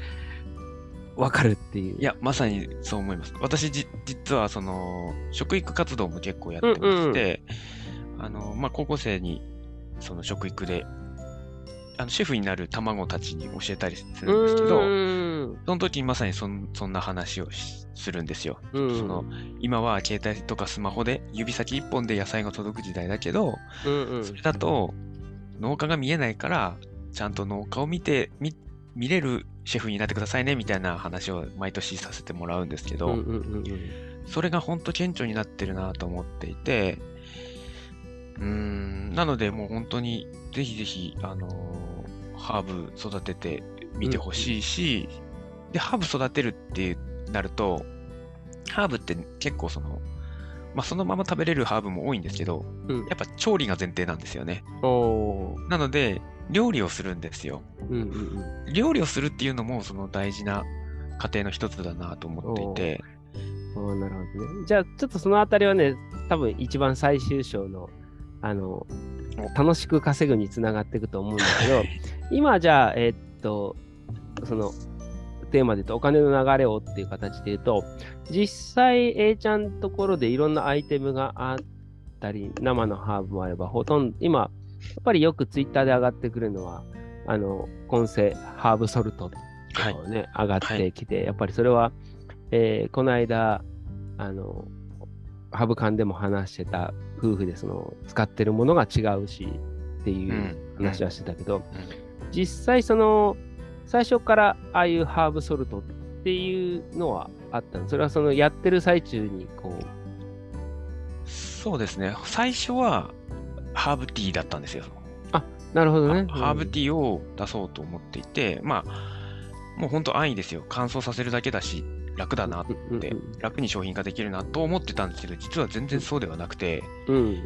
わかるっていう。いや、まさにそう思います。私じ、実は、その、食育活動も結構やってまして、あの、まあ、高校生に、その食育で、あの、シェフになる卵たちに教えたりすうるんですけど、その時にまさにそんそんな話をしするんですよ。うん。その、今は携帯とかスマホで指先一本で野菜が届く時代だけど、うんうん。それだと農家が見えないから、ちゃんと農家を見て、見見れるシェフになってくださいねみたいな話を毎年させてもらうんですけど、それが本当顕著になってるなと思っていて、うーん、なのでもう本当にぜひぜひ、あのーハーブ育ててみてほしいし、で、ハーブ育てるってなると、ハーブって結構その、まあ、そのまま食べれるハーブも多いんですけど、うん。やっぱ調理が前提なんですよね。なので、料理をするんですよ。うんうんうん。料理をするっていうのも、その大事な過程の一つだなと思っていて、なるほどね。じゃあ、ちょっとそのあたりはね、多分一番最終章の、あの、楽しく稼ぐにつながっていくと思うんだけど、今じゃあ、えーっと、その、テーマで言うと、お金の流れをっていう形で言うと、実際、A ちゃんのところでいろんなアイテムがあったり、生のハーブもあれば、ほとんど、今、やっぱりよくツイッターで上がってくるのは、あの、今世ハーブソルトとかをね、上がってきて、やっぱりそれは、えーこの間、あの、ハブ館でも話してた夫婦でその使ってるものが違うしっていううん話はしてたけど、うん実際その最初からああいうハーブソルトっていうのはあったの？それはそのやってる最中にこそうですね。最初はハーブティーだったんですよ。うなるほどね。ハーブティーを出そうと思っていて、まあ、もう本当安易ですよ。乾燥させるだけだし、楽だなって、楽に商品化できるなと思ってたんですけど、実は全然そうではなくて、うん。うん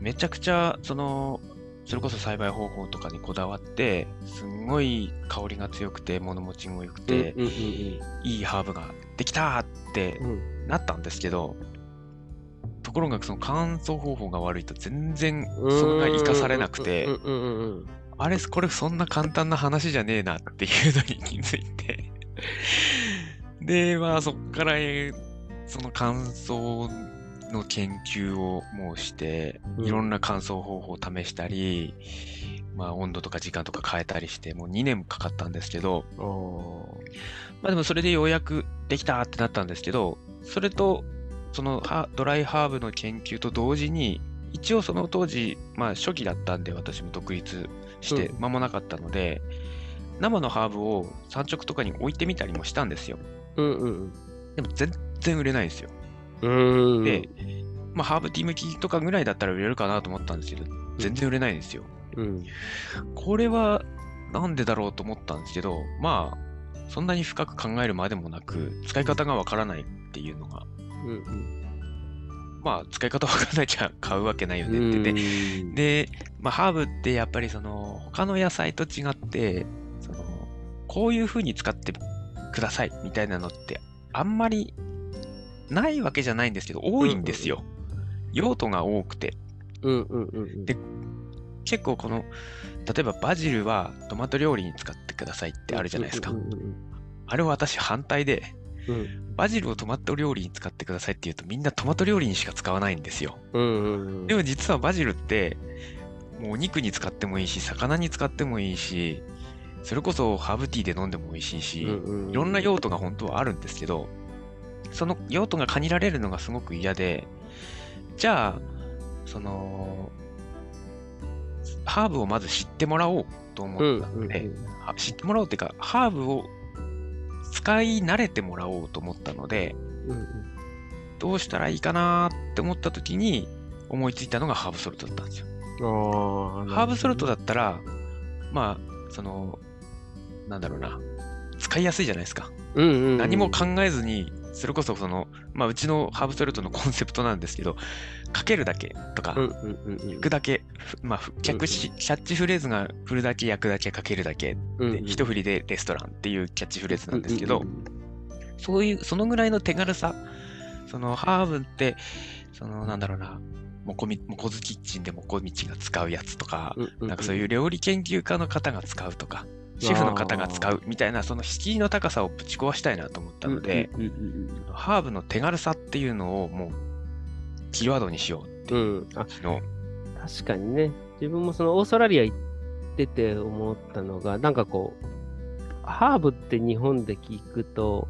めちゃくちゃ、その、それこそ栽培方法とかにこだわって、すんごい香りが強くて、物持ちも良くて、うんうんいいハーブができたってうん。うんなったんですけど、ところがその乾燥方法が悪いと全然うんそれが活かされなくて、うんうんうんうん。あれ、これそんな簡単な話じゃねえなっていうのに気づいて。で、まあそっから、えーその乾燥の研究をもうして、うん。いろんな乾燥方法を試したり、まあ温度とか時間とか変えたりして、もう2年かかったんですけど、まあでもそれでようやくできたってなったんですけど、それと、そのハドライハーブの研究と同時に、一応その当時、まあ初期だったんで私も独立してう間もなかったので、生のハーブを産直とかに置いてみたりもしたんですよ。うんうんでも全然売れないんですよ。うんうんで、まあハーブティー向きとかぐらいだったら売れるかなと思ったんですけど、全然売れないんですよ。うん。これはなんでだろうと思ったんですけど、まあ、そんなに深く考えるまでもなく、使い方がわからないっていうのが、うんうん。まあ、使い方わからないじゃ買うわけないよねって。で、うん。で、まあ、ハーブってやっぱりその、他の野菜と違って、その、こういう風に使ってくださいみたいなのって、あんまりないわけじゃないんですけど、多いんですよ。用途が多くて。うんうんうんうんで結構この、例えばバジルはトマト料理に使ってくださいってあるじゃないですかう。んうんあれは私反対で、うんうんバジルをトマト料理に使ってくださいって言うとみんなトマト料理にしか使わないんですよ。うんうんうんでも実はバジルって、もうお肉に使ってもいいし、魚に使ってもいいし、それこそハーブティーで飲んでも美味しいし、いろんな用途が本当はあるんですけど、その用途が限られるのがすごく嫌で、じゃあ、その、ハーブをまず知ってもらおうと思うんったので、知ってもらおうっていうか、ハーブを使い慣れてもらおうと思ったので、うんうんどうしたらいいかなって思った時に思いついたのがハーブソルトだったんですよ。あハーブソルトだ。だったら、まあ、その、なんだろうな、使いやすいじゃないですか。うんうんうん。何も考えずに、それこそその、まあ、うちのハーブソルトのコンセプトなんですけど、かけるだけとかうん、うんうんうん。焼くだけ、ふまあ、ふ客しキャッチフレーズが振るだけ、焼くだけ、かけるだけ、うんうん。で一振りでレストランっていうキャッチフレーズなんですけどうん、うんそういう、そのぐらいの手軽さ、そのハーブって、そのなんだろうな、もこみ、もこずキッチンでもこみちが使うやつとか、うんうん。なんかそういう料理研究家の方が使うとか、シェフの方が使うみたいな、その敷居の高さをぶち壊したいなと思ったので、うんうんハーブの手軽さっていうのをもう、キーワードにしようってうんうん。確かにね、自分もそのオーストラリア行ってて思ったのが、なんかこう、ハーブって日本で聞くと、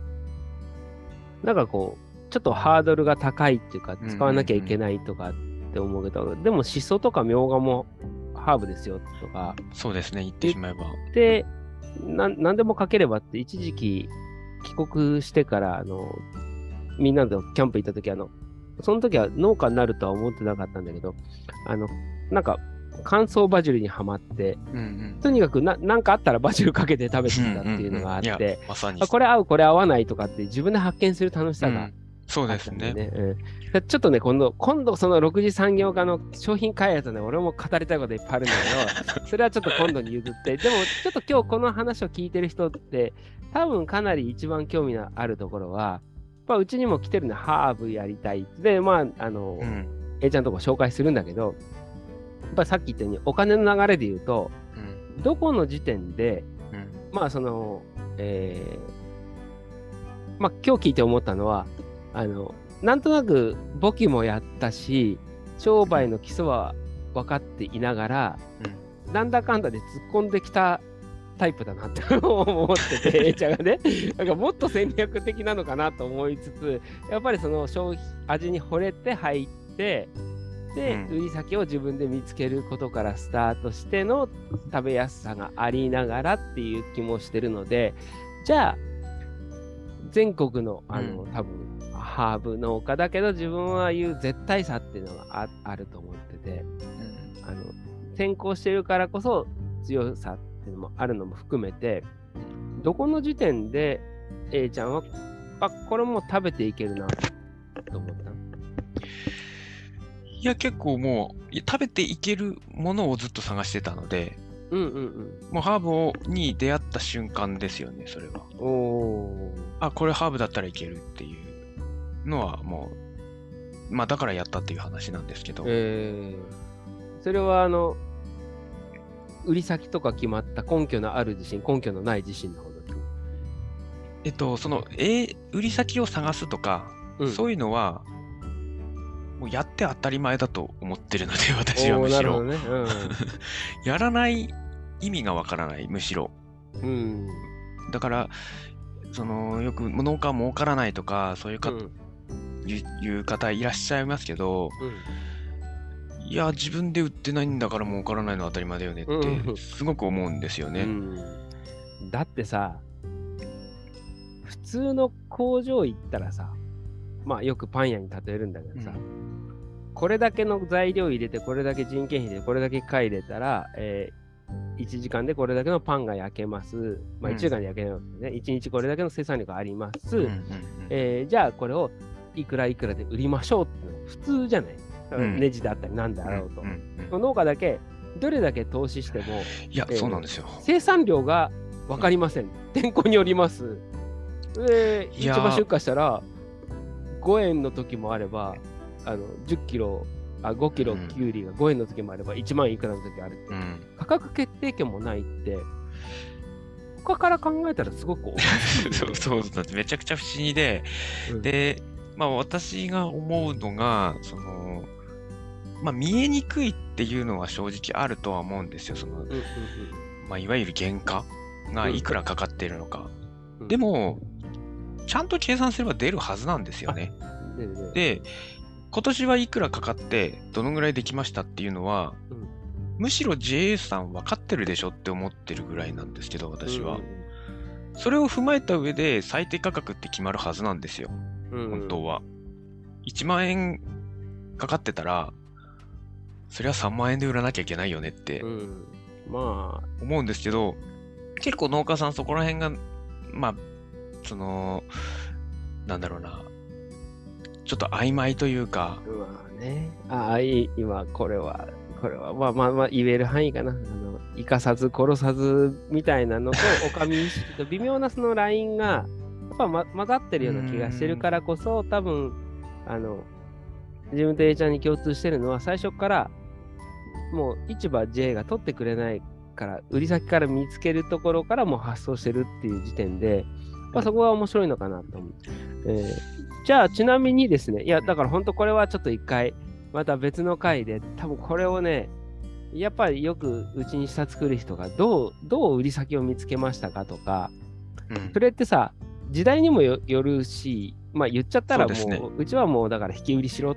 なんかこう、ちょっとハードルが高いっていうかうんうんう、ん使わなきゃいけないとかって思うけど、でもシソとかミョウガもハーブですよとか、そうですね、言ってしまえば。で、なんなんでも書ければって、一時期帰国してから、あの、みんなでキャンプ行った時あの、その時は農家になるとは思ってなかったんだけど、あの、なんか、乾燥バジルにはまって、うんうん。とにかくななんかあったらバジルかけて食べてたっていうのがあっうんうんうんまあ。これ合う、これ合わないとかって自分で発見する楽しさがうんそうあですね。ね。うんだちょっとね、今度、今度その6次産業化の商品開発ね、俺も語りたいこといっぱいあるんだけど、それはちょっと今度に譲って、でもちょっと今日この話を聞いてる人って、多分かなり一番興味のあるところは、やっぱうちにも来てるのハーブやりたい。で、まあ、あの、うん。A ちゃんのとこ紹介するんだけど、やっぱりさっき言ったように、お金の流れで言うと、うん。どこの時点で、うん。まあその、えーまあ今日聞いて思ったのは、あの、なんとなく簿記もやったし、商売の基礎は分かっていながら、なんだかんだで突っ込んできたタイプだなって思ってて、A ちゃんがね、なんかもっと戦略的なのかなと思いつつ、やっぱりその消費、味に惚れて入って、で、うん。売り先を自分で見つけることからスタートしての食べやすさがありながらっていう気もしてるので、じゃあ、全国の、あの、うん。多分、ハーブ農家だけど、自分は言う絶対さっていうのがああると思ってて、あの、先行してるからこそ強さっていうのもあるのも含めて、どこの時点で A ちゃんは、あ、これも食べていけるな、と思った？いや、結構もう、い食べていけるものをずっと探してたので、うんうんもうハーブをに出会った瞬間ですよね、それは。うん。おー。あ、これハーブだったらいけるっていうのはもう、まあだからやったっていう話なんですけど、えー、それはあの、売り先とか決まった根拠のある自信、根拠のない自信のほどに。えっと、その、えー売り先を探すとか、うんそういうのは、もうやって当たり前だと思ってるので、私はむしろ。おーなるほどね。やらない意味がわからない、むしろ。うん。うん。だから、その、よく農家儲からないとか、そういうか、うんいういう方いらっしゃいますけど、うんいや、自分で売ってないんだから儲からないのは当たり前だよねっうんて、すごく思うんですよね。うんだってさ、普通の工場行ったらさ、まあよくパン屋に例えるんだけどさ、これだけの材料入れて、これだけ人件費で、これだけ機械入れたら、え1時間でこれだけのパンが焼けます。まあうん1時間で焼けないわけね。1日これだけの生産量があります。うんうんうんえーじゃあこれをいくらいくらで売りましょうっていうのは普通じゃない、うんネジであったりなんであろうと。うんうんうん農家だけどれだけ投資してもいやえ、ーそうなんですよ。生産量が分かりません。天候によります。で、市場出荷したら5円の時もあれば、あの10キロ、あ5キロうんキュウリが5円の時もあれば1万いくらの時あるって、うん。価格決定権もないって、他から考えたらすごく そうそうなんです。めちゃくちゃ不思議で、うんで、まあ私が思うのが、その、まあ見えにくいっていうのは正直あるとは思うんですよ。その、うんうんまあいわゆる原価がいくらかかっているのか。うんでも、ちゃんと計算すれば出るはずなんですよね。うんで今年はいくらかかって、どのぐらいできましたっていうのは、うんむしろ JA さん分かってるでしょって思ってるぐらいなんですけど、私は。それを踏まえた上で最低価格って決まるはずなんですよ、本当は。1万円かかってたら、そりゃ3万円で売らなきゃいけないよねってうんまあ、思うんですけど、結構農家さんそこら辺が、まあ、その、なんだろうな、ちょっと曖昧というか、まあね。ああ、いい、今、これは、これは、まあまあまあ、言える範囲かな。あの、生かさず殺さずみたいなのと、お上意識と微妙なそのラインが、ぱ、ま、混ざってるような気がしてるからこそ、多分、あの、自分と A ちゃんに共通してるのは、最初から、もう市場 J が取ってくれないから、売り先から見つけるところからもう発送してるっていう時点で、まあ、そこは面白いのかなと思う。えーじゃあ、ちなみにですね、いや、だから本当これはちょっと一回、また別の回で、多分これをね、やっぱりよくうちに下作る人がどう、どう売り先を見つけましたかとか、うん。それってさ、時代にもよよるし、まあ言っちゃったらもう、ね。うちはもうだから引き売りしろっ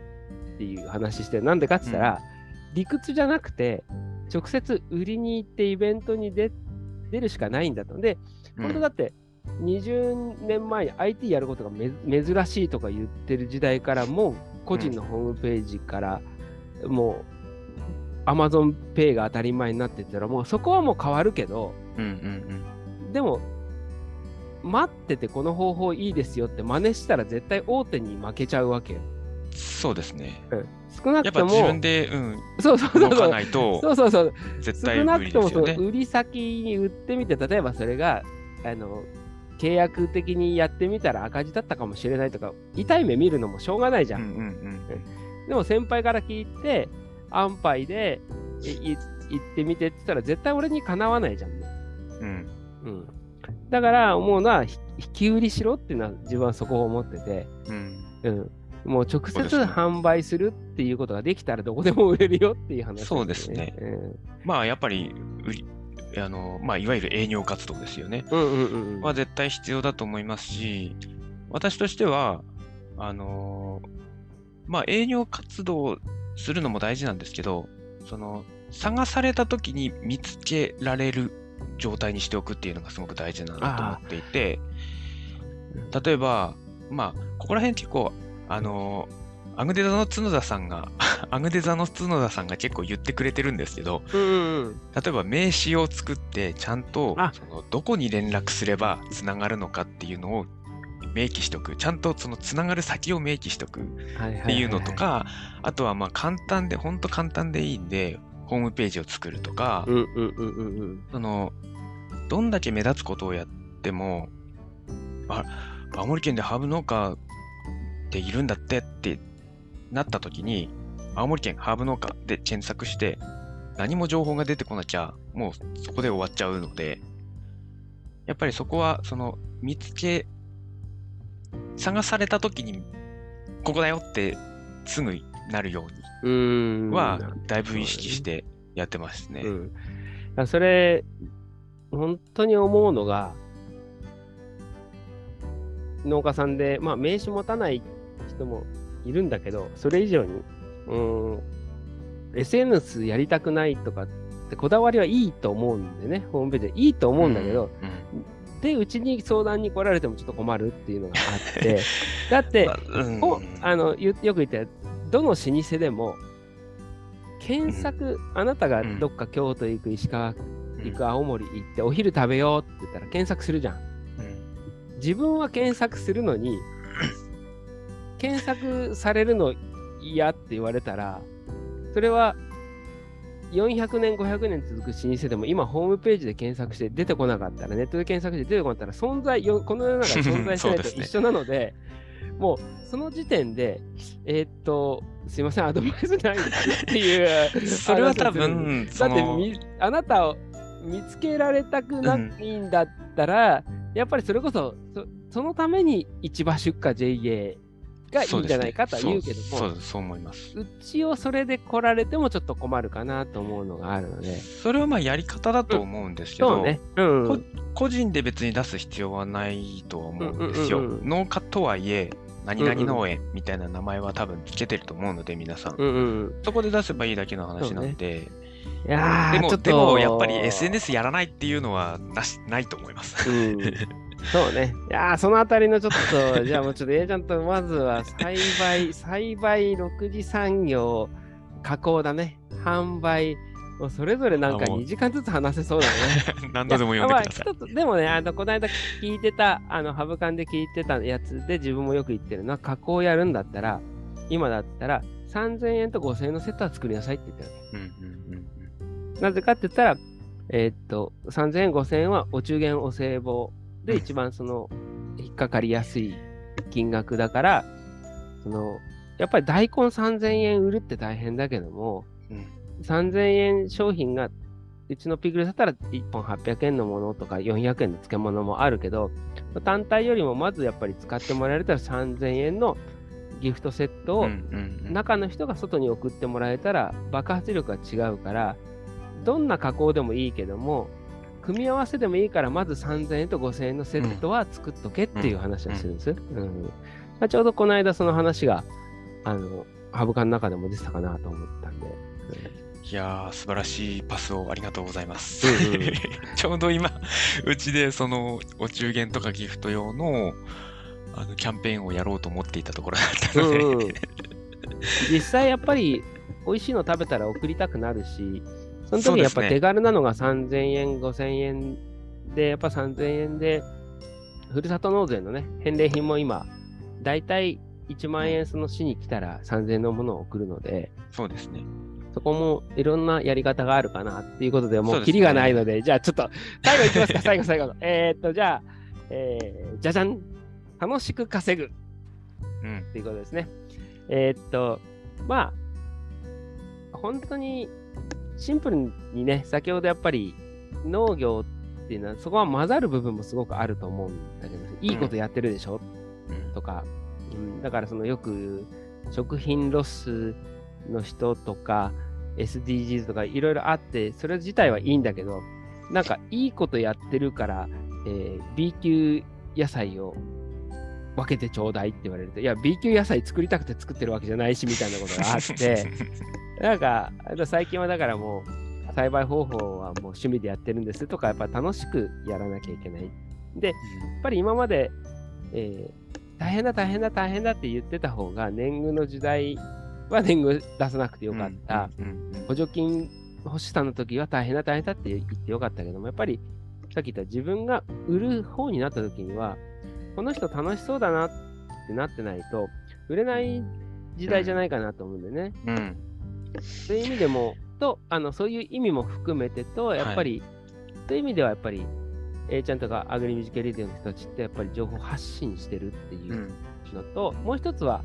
ていう話して、なんでかって言ったら、理屈じゃなくて、直接売りに行ってイベントに出出るしかないんだと。で、本当だって、20年前に IT やることがめ珍しいとか言ってる時代からもう個人のホームページからもう Amazon Pay が当たり前になってったらもうそこはもう変わるけど、うんうんうん、でも待っててこの方法いいですよって真似したら絶対大手に負けちゃうわけよ。そうですね。うん、少なくとも自分で、うん、そうそうそう動かないとそうそうそう絶対少なくともそ。の売り先に売ってみて例えばそれがあの契約的にやってみたら赤字だったかもしれないとか痛い目見るのもしょうがないじゃん。うんうんうんでも先輩から聞いて安牌で行ってみてって言ったら絶対俺にかなわないじゃんね。うんうん、だから思うのはひ引き売りしろっていうのは自分はそこを思ってて、うん。うん、もう直接販売するっていうことができたらどこでも売れるよっていう話、そうですね。まあやっぱり売りあの、まあ、いわゆる営業活動ですよね。うん、うんうんうん。は絶対必要だと思いますし、私としては、あのまあ、営業活動するのも大事なんですけど、その、探された時に見つけられる状態にしておくっていうのがすごく大事だなと思っていて、例えば、まあ、ここら辺結構、あのアグデザの角田さんが、アグデザの角田さんが結構言ってくれてるんですけど、うんうんうん。例えば名刺を作ってちゃんとあ。そのどこに連絡すればつながるのかっていうのを明記しとく。ちゃんとそのつながる先を明記しとくっはいはいはいはいていうのとかあとはまあ簡単でほんと簡単でいいんでホームページを作るとか、そのどんだけ目立つことをやってもあ青森県でハーブ農家っているんだってってなった時に青森県ハーブ農家で検索して何も情報が出てこなきゃもうそこで終わっちゃうのでやっぱりそこはその見つけ探された時にここだよってすぐなるように。はなだいぶ意識してやってますね。うん、それ、本当に思うのが、農家さんで、まあ、名刺持たない人もいるんだけど、それ以上に、うーん、SNS やりたくないとかってこだわりはいいと思うんでね、ホームページで。いいと思うんだけど、うんで、うちに相談に来られてもちょっと困るっていうのがあって、だって、まあうん。おあのゆよく言ってどの老舗でも検索、あなたがどっか京都行く石川行く青森行ってお昼食べようって言ったら検索するじゃん。うん。自分は検索するのに 検索されるの嫌って言われたらそれは400年500年続く老舗でも今ホームページで検索して出てこなかったらネットで検索して出てこなかったら存在よ この世の中に存在しないと一緒なのでもうその時点でえーっとすいませんアドバイスないっていう それは多分、だってみあなたを見つけられたくないんだったら、やっぱりそれこそそそのために市場出荷 JA がいいんじゃないかとは言うけども、そうそう思います。うちをそれで来られてもちょっと困るかなと思うのがあるので。それはまあやり方だと思うんですけど、そうね。うん。こ個人で別に出す必要はないとは思うんですよ。うんうんうんうん農家とはいえ、何々農園みたいな名前は多分つけてると思うので、皆さん。うんうん。そこで出せばいいだけの話なんで、いやーでも、ちょっとでもやっぱり SNS やらないっていうのはなしないと思います。うん。そうね。いやーそのあたりのちょっと、じゃあもうちょっと A ちゃんとまずは栽培、栽培6次産業、加工だね。販売、もうそれぞれなんかあもう2時間ずつ話せそうだね。何度でも読んでください。やまあでもね、あのこの間聞いてた、あのハブカンで聞いてたやつで自分もよく言ってるのは、加工やるんだったら、今だったら3000円と5000円のセットは作りなさいって言ってる。うんうんうんなぜかって言ったら、えーっと、3000円、5000円はお中元、お歳暮で一番その、引っかかりやすい金額だから、その、やっぱり大根3000円売るって大変だけども、うん3000円商品が、うちのピクルスだったら1本800円のものとか400円の漬物もあるけど、単体よりもまずやっぱり使ってもらえたら3000円のギフトセットを中の人が外に送ってもらえたら爆発力が違うからどんな加工でもいいけども組み合わせでもいいからまず3000円と5000円のセットは作っとけっていう話をするんです。うんまあちょうどこの間その話があのハブカの中でも出てたかなと思った。いやー、素晴らしいパスをありがとうございます。うんうん。ちょうど今、うちでそのお中元とかギフト用のあのキャンペーンをやろうと思っていたところだったので、うんうん。実際やっぱり美味しいの食べたら送りたくなるし、その時やっぱ手軽なのが3000円、5000円で、やっぱ3000円で、ふるさと納税のね、返礼品も今、だいたい1万円その市に来たら3000円のものを送るので、そうですね。そこもいろんなやり方があるかなっていうことで、もそうキリがないので、じゃあちょっと最後いきますか、最後最後。えーっと、じゃあ、えーじゃじゃん楽しく稼ぐうん。っていうことですね。えーっと、まあ、本当にシンプルにね、先ほどやっぱり農業っていうのは、そこは混ざる部分もすごくあると思うんだけど、いいことやってるでしょ、うんとか、うん、だからそのよく食品ロスの人とか SDGs とかいろいろあって、それ自体はいいんだけど、なんかいいことやってるから、えー B 級野菜を分けてちょうだいって言われると、いや、B 級野菜作りたくて作ってるわけじゃないしみたいなことがあって、なんか最近はだからもう栽培方法はもう趣味でやってるんですとか、やっぱ楽しくやらなきゃいけない。で、やっぱり今まで、えー大変だ大変だ大変だって言ってた方が年貢の時代は年貢出さなくてよかった。うんうんうん補助金欲しさの時は大変だ大変だって言ってよかったけども、やっぱりさっき言った自分が売る方になった時には、この人楽しそうだなってなってないと、売れない時代じゃないかなと思うんでね。うんそういう意味でも、と、あの、そういう意味も含めてと、やっぱり、そういう意味ではやっぱり、A ちゃんとかアグリミュージックレディオの人たちってやっぱり情報発信してるっていううんのと、もう一つは、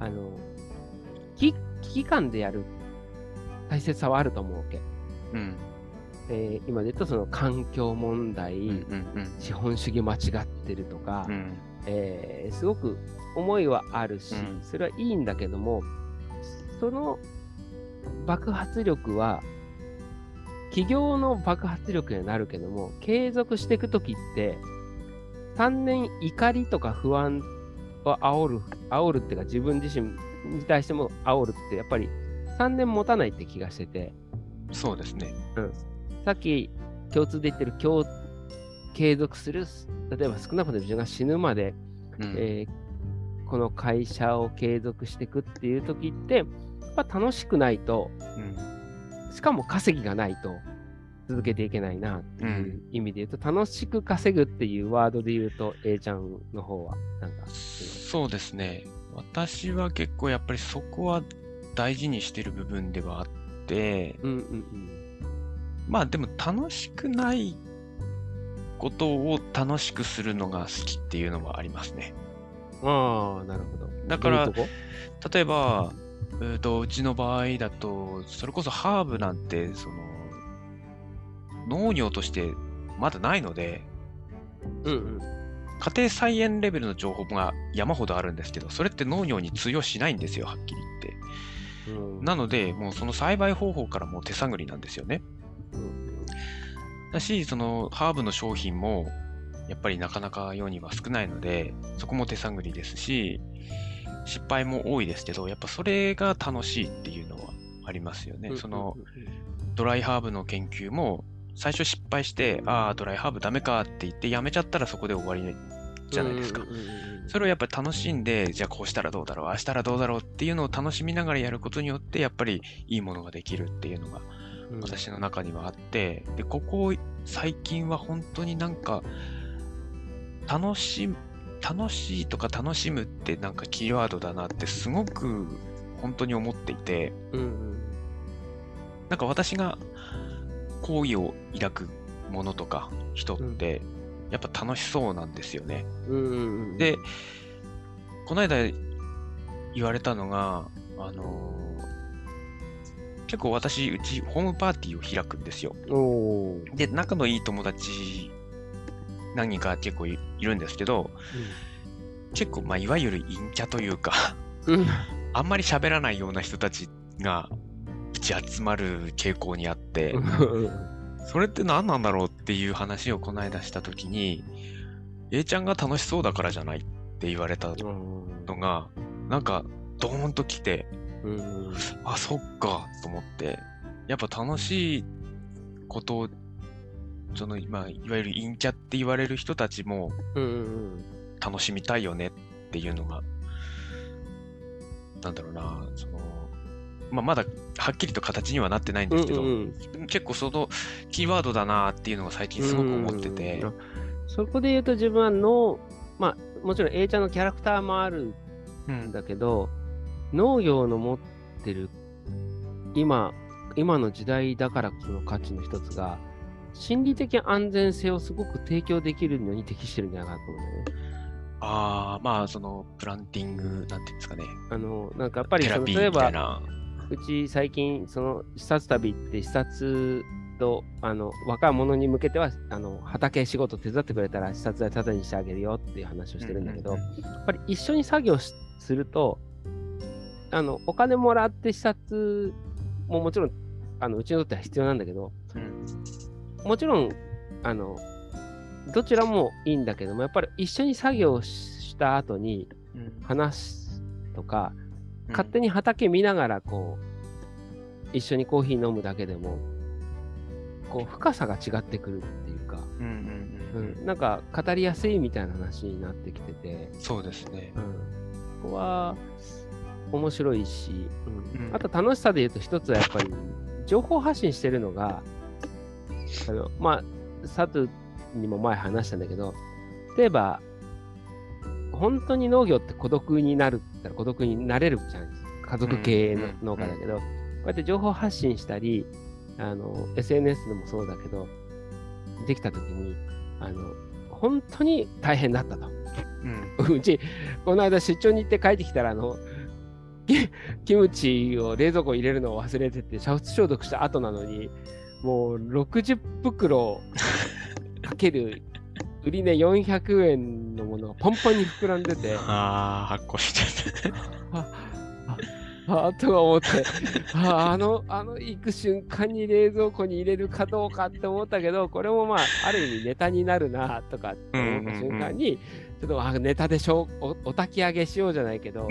あの、危危機感でやる大切さはあると思うわけ。うん。えー今で言うとその環境問題、うんうん資本主義間違ってるとか、うん。えーすごく思いはあるし、うん。それはいいんだけども、その爆発力は、企業の爆発力にはなるけども、継続していくときって、3年怒りとか不安を煽る、煽るっていうか自分自身に対しても煽るって、やっぱり3年持たないって気がしてて、そうですね。さっき共通で言ってる共継続する、例えば少なくとも自分が死ぬまで、うん。えーこの会社を継続していくっていう時って、やっぱ楽しくないと、うん。しかも稼ぎがないと続けていけないなっていう意味で言うと、楽しく稼ぐっていうワードで言うと、A ちゃんの方は、なんか、そうですね。私は結構やっぱりそこは大事にしてる部分ではあって、うんうんまあでも楽しくないことを楽しくするのが好きっていうのはありますね。うん。ああ、なるほど。だから例えば、うーとうちの場合だと、それこそハーブなんて、その、農業としてまだないので、うんうん。家庭菜園レベルの情報が山ほどあるんですけど、それって農業に通用しないんですよ、はっきり言って。うんなので、もうその栽培方法からもう手探りなんですよね。うんだし、そのハーブの商品も、やっぱりなかなか世には少ないので、そこも手探りですし、失敗も多いですけど、やっぱそれが楽しいっていうのはありますよね。そのドライハーブの研究も、最初失敗して、ああ、ドライハーブダメかって言ってやめちゃったらそこで終わりじゃないですか。うんうんうんうんそれをやっぱり楽しんで、じゃあこうしたらどうだろう、ああしたらどうだろうっていうのを楽しみながらやることによって、やっぱりいいものができるっていうのがうん。私の中にはあって、で、ここ最近は本当になんか、楽し、楽しいとか楽しむってなんかキーワードだなってすごく本当に思っていて、うんうん。なんか私が好意を抱くものとか人って、やっぱ楽しそうなんですよね。うんうんうん。で、この間言われたのが、あのー結構私、うちホームパーティーを開くんですよ。で、仲のいい友達何人か結構いいるんですけど、結構、まあ、いわゆる陰キャというか、うん。あんまり喋らないような人たちが、うち集まる傾向にあって、それって何なんだろうっていう話をこの間したときに、A ちゃんが楽しそうだからじゃないって言われたのが、なんか、ドーンと来て、うんあ、そっか、と思って。やっぱ楽しいことを、その、まあ、いわゆる陰キャって言われる人たちも楽しみたいよねっていうのが、なんだろうな、その、まあ、まだはっきりと形にはなってないんうん。ですけど、うんうん結構そのキーワードだなっていうのが最近すごく思ってて、うんそこで言うと自分は農、まあ、もちろん A ちゃんのキャラクターもあるうんんだけど、農業の持ってる今、今の時代だからこその価値の一つが、心理的安全性をすごく提供できるのに適してるんじゃないかなと思うんだよね。ああ、まあ、そのプランティング、なんていうんですかね、あの、なんかやっぱり例えば。うち最近、その視察旅って視察とあの若い者に向けてはあの畑仕事手伝ってくれたら視察代タダにしてあげるよっていう話をしてるんだけど、やっぱり一緒に作業しするとあのお金もらって視察ももちろんあのうちにとっては必要なんだけどうんもちろんあのどちらもいいんだけどもやっぱり一緒に作業した後にうん。話すとかうん勝手に畑見ながらこう一緒にコーヒー飲むだけでもこう深さが違ってくるっていうか、うんうんうん。うん、なんか語りやすいみたいな話になってきてて、そうですね。うん、ここは面白いし、うん。うん。あと楽しさで言うと一つはやっぱり情報発信してるのがあのまあ佐藤にも前話したんだけど例えば本当に農業って孤独になるったら孤独になれるじゃないですか。家族経営のうん農家だけど、こうやって情報発信したりあの SNS でもそうだけどできた時にあの本当に大変だったと。うん。うち、この間出張に行って帰ってきたら、あの、キキムチを冷蔵庫に入れるのを忘れてて、煮沸消毒した後なのに、もう60袋かける売り値400円のものがパンパンに膨らんでて、ああ、発酵しちゃった。あああとは思って、ああの、あの行く瞬間に冷蔵庫に入れるかどうかって思ったけど、これもまあ、ある意味ネタになるなとかって思った瞬間に、ちょっとあネタでしょおお焚き上げしようじゃないけど、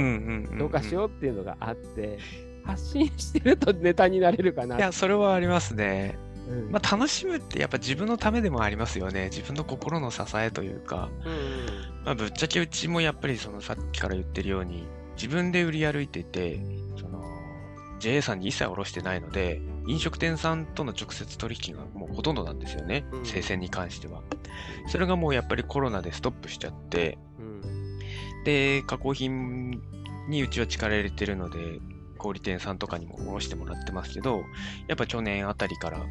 どうかしようっていうのがあって、発信してるとネタになれるかな。いや、それはありますね。うん。まあ、楽しむってやっぱ自分のためでもありますよね。自分の心の支えというか、うん。まあ、ぶっちゃけうちもやっぱりそのさっきから言ってるように、自分で売り歩いてて、その JA さんに一切卸してないので、飲食店さんとの直接取引がもうほとんどなんですよね、うん。生鮮に関しては。それがもうやっぱりコロナでストップしちゃって、うん。で、加工品にうちは力入れてるので、小売店さんとかにも卸してもらってますけど、やっぱ去年あたりから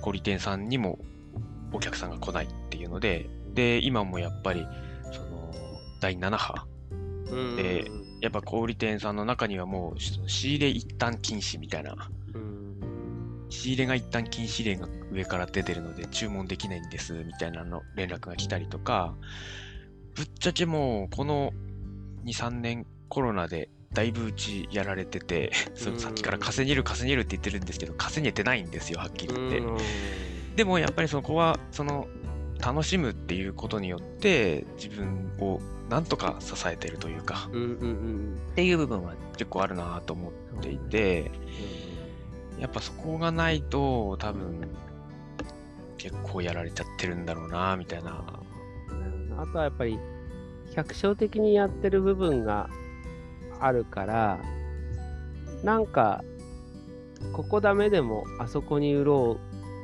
小売店さんにもお客さんが来ないっていうので、で、今もやっぱり、その、第7波、うん。でやっぱ小売店さんの中にはもう、仕入れ一旦禁止みたいな、うん。仕入れが一旦禁止令が上から出てるので注文できないんですみたいなの連絡が来たりとか、ぶっちゃけもうこの2、3年コロナでだいぶうちやられてて、そのさっきから稼げる稼げるって言ってるんですけど、稼げてないんですよ、はっきり言って。うんでもやっぱりそこは、その、楽しむっていうことによって自分をなんとか支えてるというか、うんうんうんっていう部分は結構あるなと思っていて、やっぱそこがないと多分結構やられちゃってるんだろうなみたいな。うんあとはやっぱり百姓的にやってる部分があるからなんかここダメでもあそこに売ろ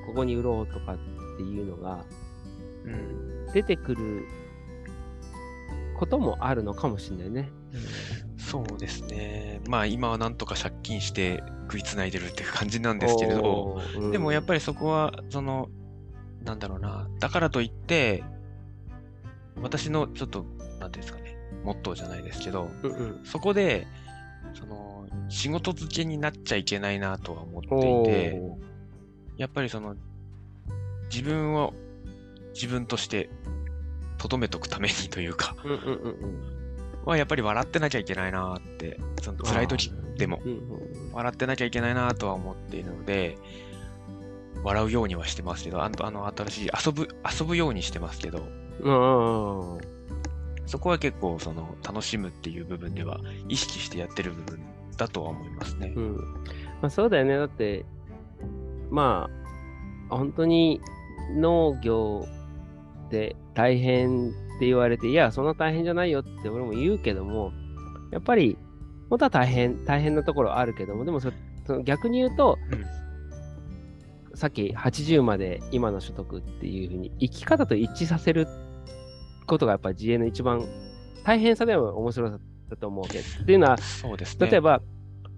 うここに売ろうとかっていうのがうん、出てくることもあるのかもしれないね。そうですね。まあ今はなんとか借金して食いつないでるっていう感じなんですけれど、おー、でもやっぱぱりそこは、その、なんだろうな、だからといって、私のちょっと、なんていうんですかね、モットーじゃないですけど、り、うんうん。そこで、その、仕事付けになっちゃいけないなとは思っておいて、ー。やっぱりその、自分を自分として留めとくためにというか、うんうんはやっぱり笑ってなきゃいけないなって、その辛い時でも。うんうん笑ってなきゃいけないなとは思っているので、笑うようにはしてますけど、あの、あの新しい遊ぶ、遊ぶようにしてますけど、うんうんそこは結構その楽しむっていう部分では意識してやってる部分だとは思いますねう。んまあ、そうだよね。だって、まあ、本当に農業って大変って言われて、いや、そんな大変じゃないよって俺も言うけども、やっぱり、本当は大変、大変なところあるけども、でもそその逆に言うと、さっき80まで今の所得っていうふうに生き方と一致させることがやっぱり自営の一番大変さでも面白さだと思うわけです。っていうのは、そうですね。例えば、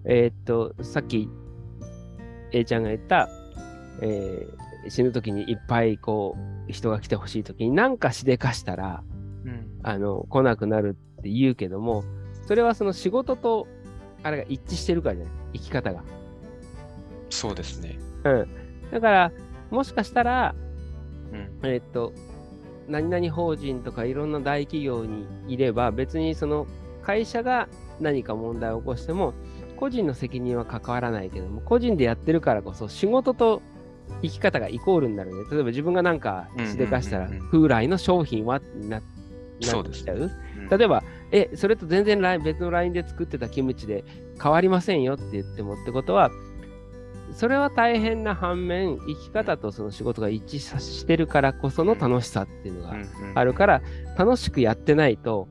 えーっと、さっき A ちゃんが言った、えー死ぬ時にいっぱいこう人が来てほしい時に何かしでかしたらうん、あの来なくなるって言うけどもそれはその仕事とあれが一致してるからじゃない？生き方が。そうですね。うん。だからもしかしたらうん、えーっと、何々法人とかいろんな大企業にいれば、別にその会社が何か問題を起こしても、個人の責任は関わらないけども、個人でやってるからこそ、仕事と生き方がイコールになるね。例えば自分がなんかしでかしたら風来の商品はにななっちゃううん例えば、え、それと全然別のラインで作ってたキムチで変わりませんよって言ってもってことは、それは大変な反面、生き方とその仕事が一致さしてるからこその楽しさっていうのがうんうんあるから、楽しくやってないと、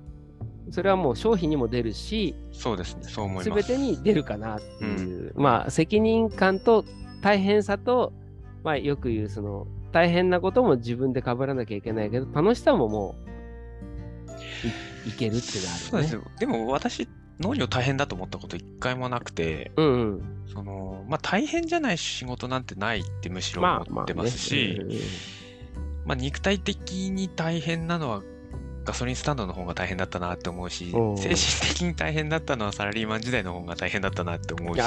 それはもう商品にも出るし、そうですね。そう思います。てに出るかなっていう、まあ、責任感と大変さと、まあ、よく言う、その、大変なことも自分で被らなきゃいけないけど、楽しさももうい、いけるっていうのはあるよね。そうですよ。でも私、農業大変だと思ったこと一回もなくて、うんうん。その、まあ大変じゃない仕事なんてないってむしろまあまあ、思ってますし、ね。まあ肉体的に大変なのはガソリンスタンドの方が大変だったなって思うし精神的に大変だったのはサラリーマン時代の方が大変だったなって思うし、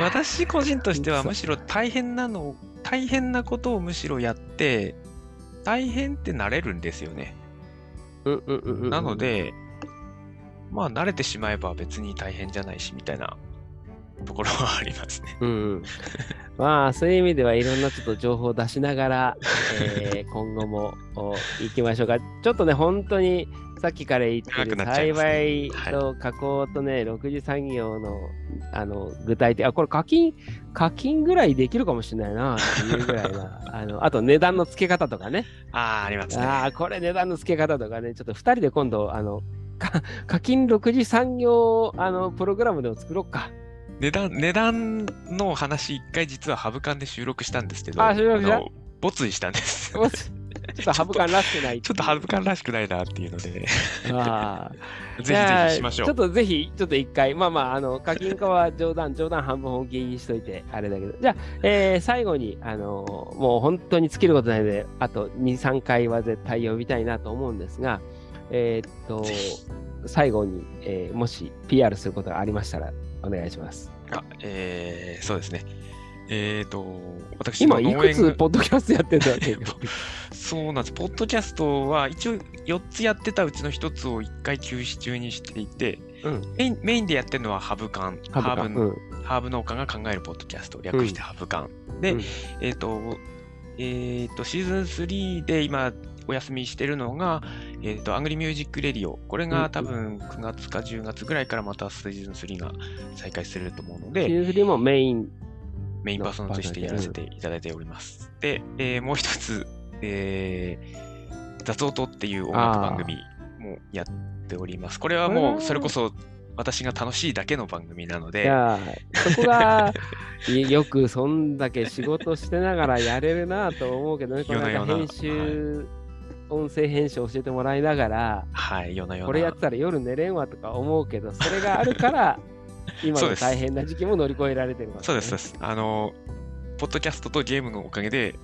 私個人としてはむしろ大変なのを、大変なことをむしろやって、大変ってなれるんですよね。うんうんうんうん。なの、で、まあ慣れてしまえば別に大変じゃないしみたいなところはありますね。うんうん、まあそういう意味ではいろんなちょっと情報を出しながら、えー 今後もお行きましょうか。ちょっとね、本当にさっきから言って長る栽ね培と加工とね、6次産業のあの具体的、あ、これ課金、課金ぐらいできるかもしれないなっていうぐらいな、あのあと値段の付け方とかね。ああ、ありますね。ああ、これ値段の付け方とかね、ちょっと2人で今度、あの、か 課金6次産業あのプログラムでも作ろうか。値段、値段の話、一回実はハブカンで収録したんですけど、あ収録したの没意したんです。おちょっとハブ感らしくない。ちょっとハブカンらしくないなっていうので、ああ。ぜひぜひしましょう。ちょっとぜひ、ちょっと一回、まあまあ、あの、課金化は冗談、冗談半分本気にしといて、あれだけど、じゃあ、えー最後に、あのもう本当に尽きることないので、あと2、3回は絶対呼びたいなと思うんですが、えーっと最後に、えーもし PR することがありましたら、お願いします。あ、えー、そうですね。えーと、私今、いくつポッドキャストやってんだ そうなんです。ポッドキャストは一応4つやってたうちの1つを1回休止中にしていて、うん。メインメインでやってるのはハブカン、ハブうん。ハーブ農家が考えるポッドキャスト、略してハブカン。で、うんえっ、と、えっ、と、シーズン3で今お休みしてるのが、えっ、と、アグリミュージックレディオ。これうんが多分9月か10月ぐらいからまたシーズン3が再開すると思うのシで、ーズン3もメイン。メインパーソナルとしてやらせていただいております。で、えーもう一つ、えー、雑音っていう音楽番組もやっております。これはもうそれこそ私が楽しいだけの番組なので、いやーそこがいよくそんだけ仕事してながらやれるなと思うけどね、これなんか夜な夜な編集、音声編集教えてもらいながら、はい、夜な夜な。これやってたら夜寝れんわとか思うけど、それがあるから、今の大変な時期も乗り越えられてるわけそうです、そうです。あの、ポッドキャストとゲームのおかげで、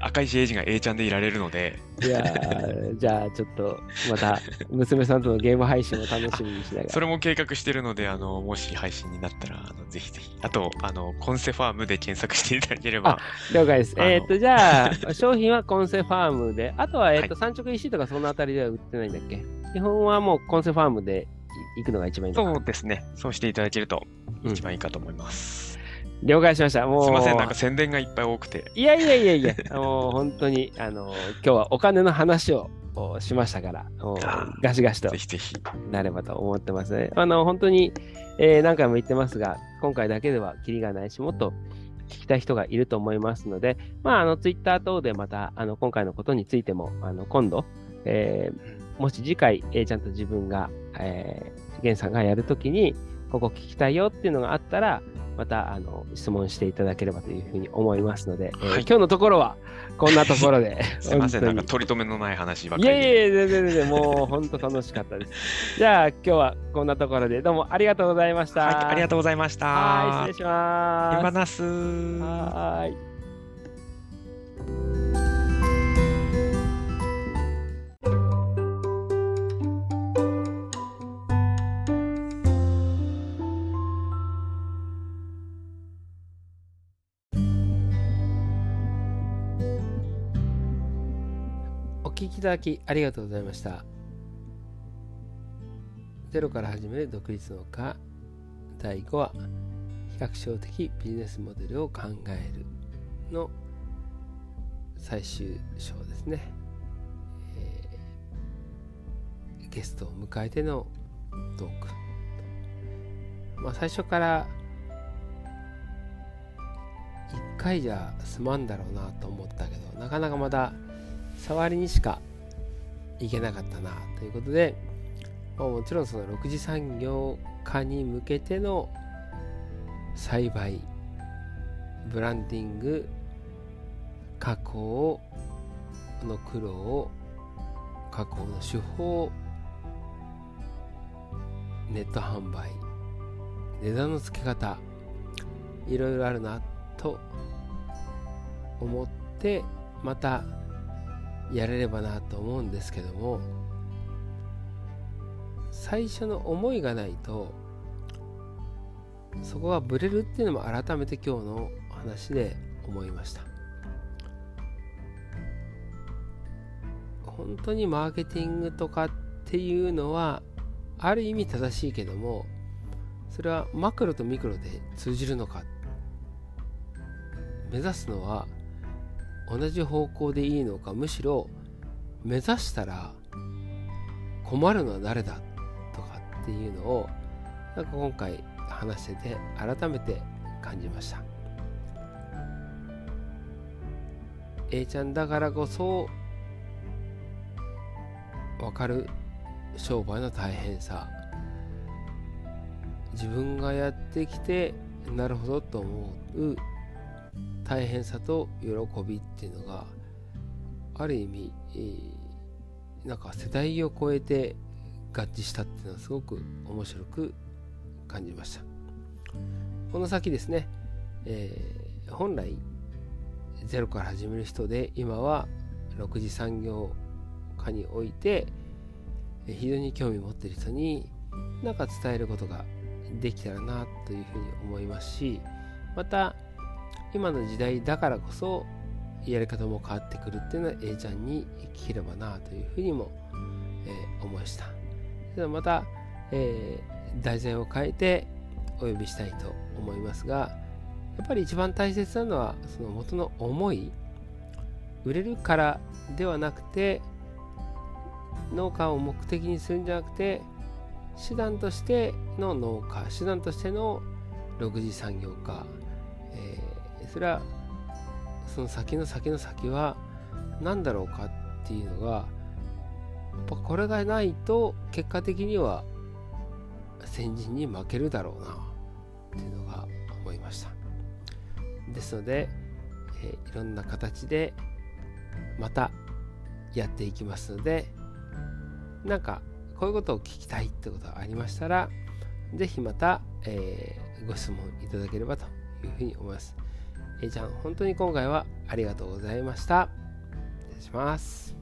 赤石エイジが A ちゃんでいられるので、いやーじゃあちょっとまた娘さんとのゲーム配信を楽しみにしながら。それも計画してるので、あの、もし配信になったら、あのぜひぜひ。あと、あの、コンセファームで検索していただければ、了解です。えーっと、じゃあ、商品はコンセファームで、あとは、えーっと、は産直 EC とかそのあたりでは売ってないんだっけ？基本はもうコンセファームで行くのが一番いいそうですね。そうしていただけるとうん一番いいかと思います。了解しました。もう、すいません、なんか宣伝がいっぱい多くて。いやいやいやいや、もう本当に、あの、今日はお金の話をおしましたから、ガシガシとぜひぜひ。なればと思ってますね。あの、本当に、えー何回も言ってますが、今回だけではキリがないし、もっと、聞きたい人がいると思いますので、まあ、あの、ツイッター等でまた、あの、今回のことについても、あの、今度、えー、もし次回、えー、ちゃんと自分が、えー、ゲンさんがやるときに、ここ聞きたいよっていうのがあったら、またあの質問していただければというふうに思いますので、はい、えー、今日のところはこんなところで。すみません、なんか取り留めのない話ばっかり。いえいえ、全然全然、もう本当楽しかったです。じゃあ今日はこんなところでどうもありがとうございました。はい、ありがとうございました。はい、失礼します。はい。ただきありがとうございました。ゼロから始める独立農家第5話比較症的ビジネスモデルを考えるの最終章ですね、えー、ゲストを迎えてのトーク、まあ、最初から1回じゃ済まんだろうなと思ったけどなかなかまだ触りにしかいけなかったなということで、まあ、もちろんその6次産業化に向けての栽培ブランディング加工の苦労加工の手法ネット販売値段の付け方いろいろあるなと思ってまたやれればなと思うんですけども最初の思いがないとそこがブレるっていうのも改めて今日の話で思いました。本当にマーケティングとかっていうのはある意味正しいけどもそれはマクロとミクロで通じるのか目指すのは同じ方向でいいのかむしろ目指したら困るのは誰だとかっていうのをなんか今回話してて改めて感じました。A ちゃんだからこそ分かる商売の大変さ。自分がやってきてなるほどと思う大変さと喜びっていうのがある意味、えー、なんか世代を超えて合致したっていうのはすごく面白く感じました。この先ですね、えー、本来ゼロから始める人で今は6次産業化において非常に興味を持っている人に何か伝えることができたらなというふうに思いますしまた今の時代だからこそやり方も変わってくるっていうのは A ちゃんに聞ければなというふうにも、えー、思いました。ではまた、えー、題材を変えてお呼びしたいと思いますがやっぱり一番大切なのはその元の思い売れるからではなくて農家を目的にするんじゃなくて手段としての農家手段としての6次産業化それはその先の先の先は何だろうかっていうのがやっぱこれがないと結果的には先人に負けるだろうなっていうのが思いましたですので、え、いろんな形でまたやっていきますのでなんかこういうことを聞きたいってことがありましたら是非また、えー、ご質問いただければというふうに思います。えー、ちゃん、本当に今回はありがとうございました。失礼します。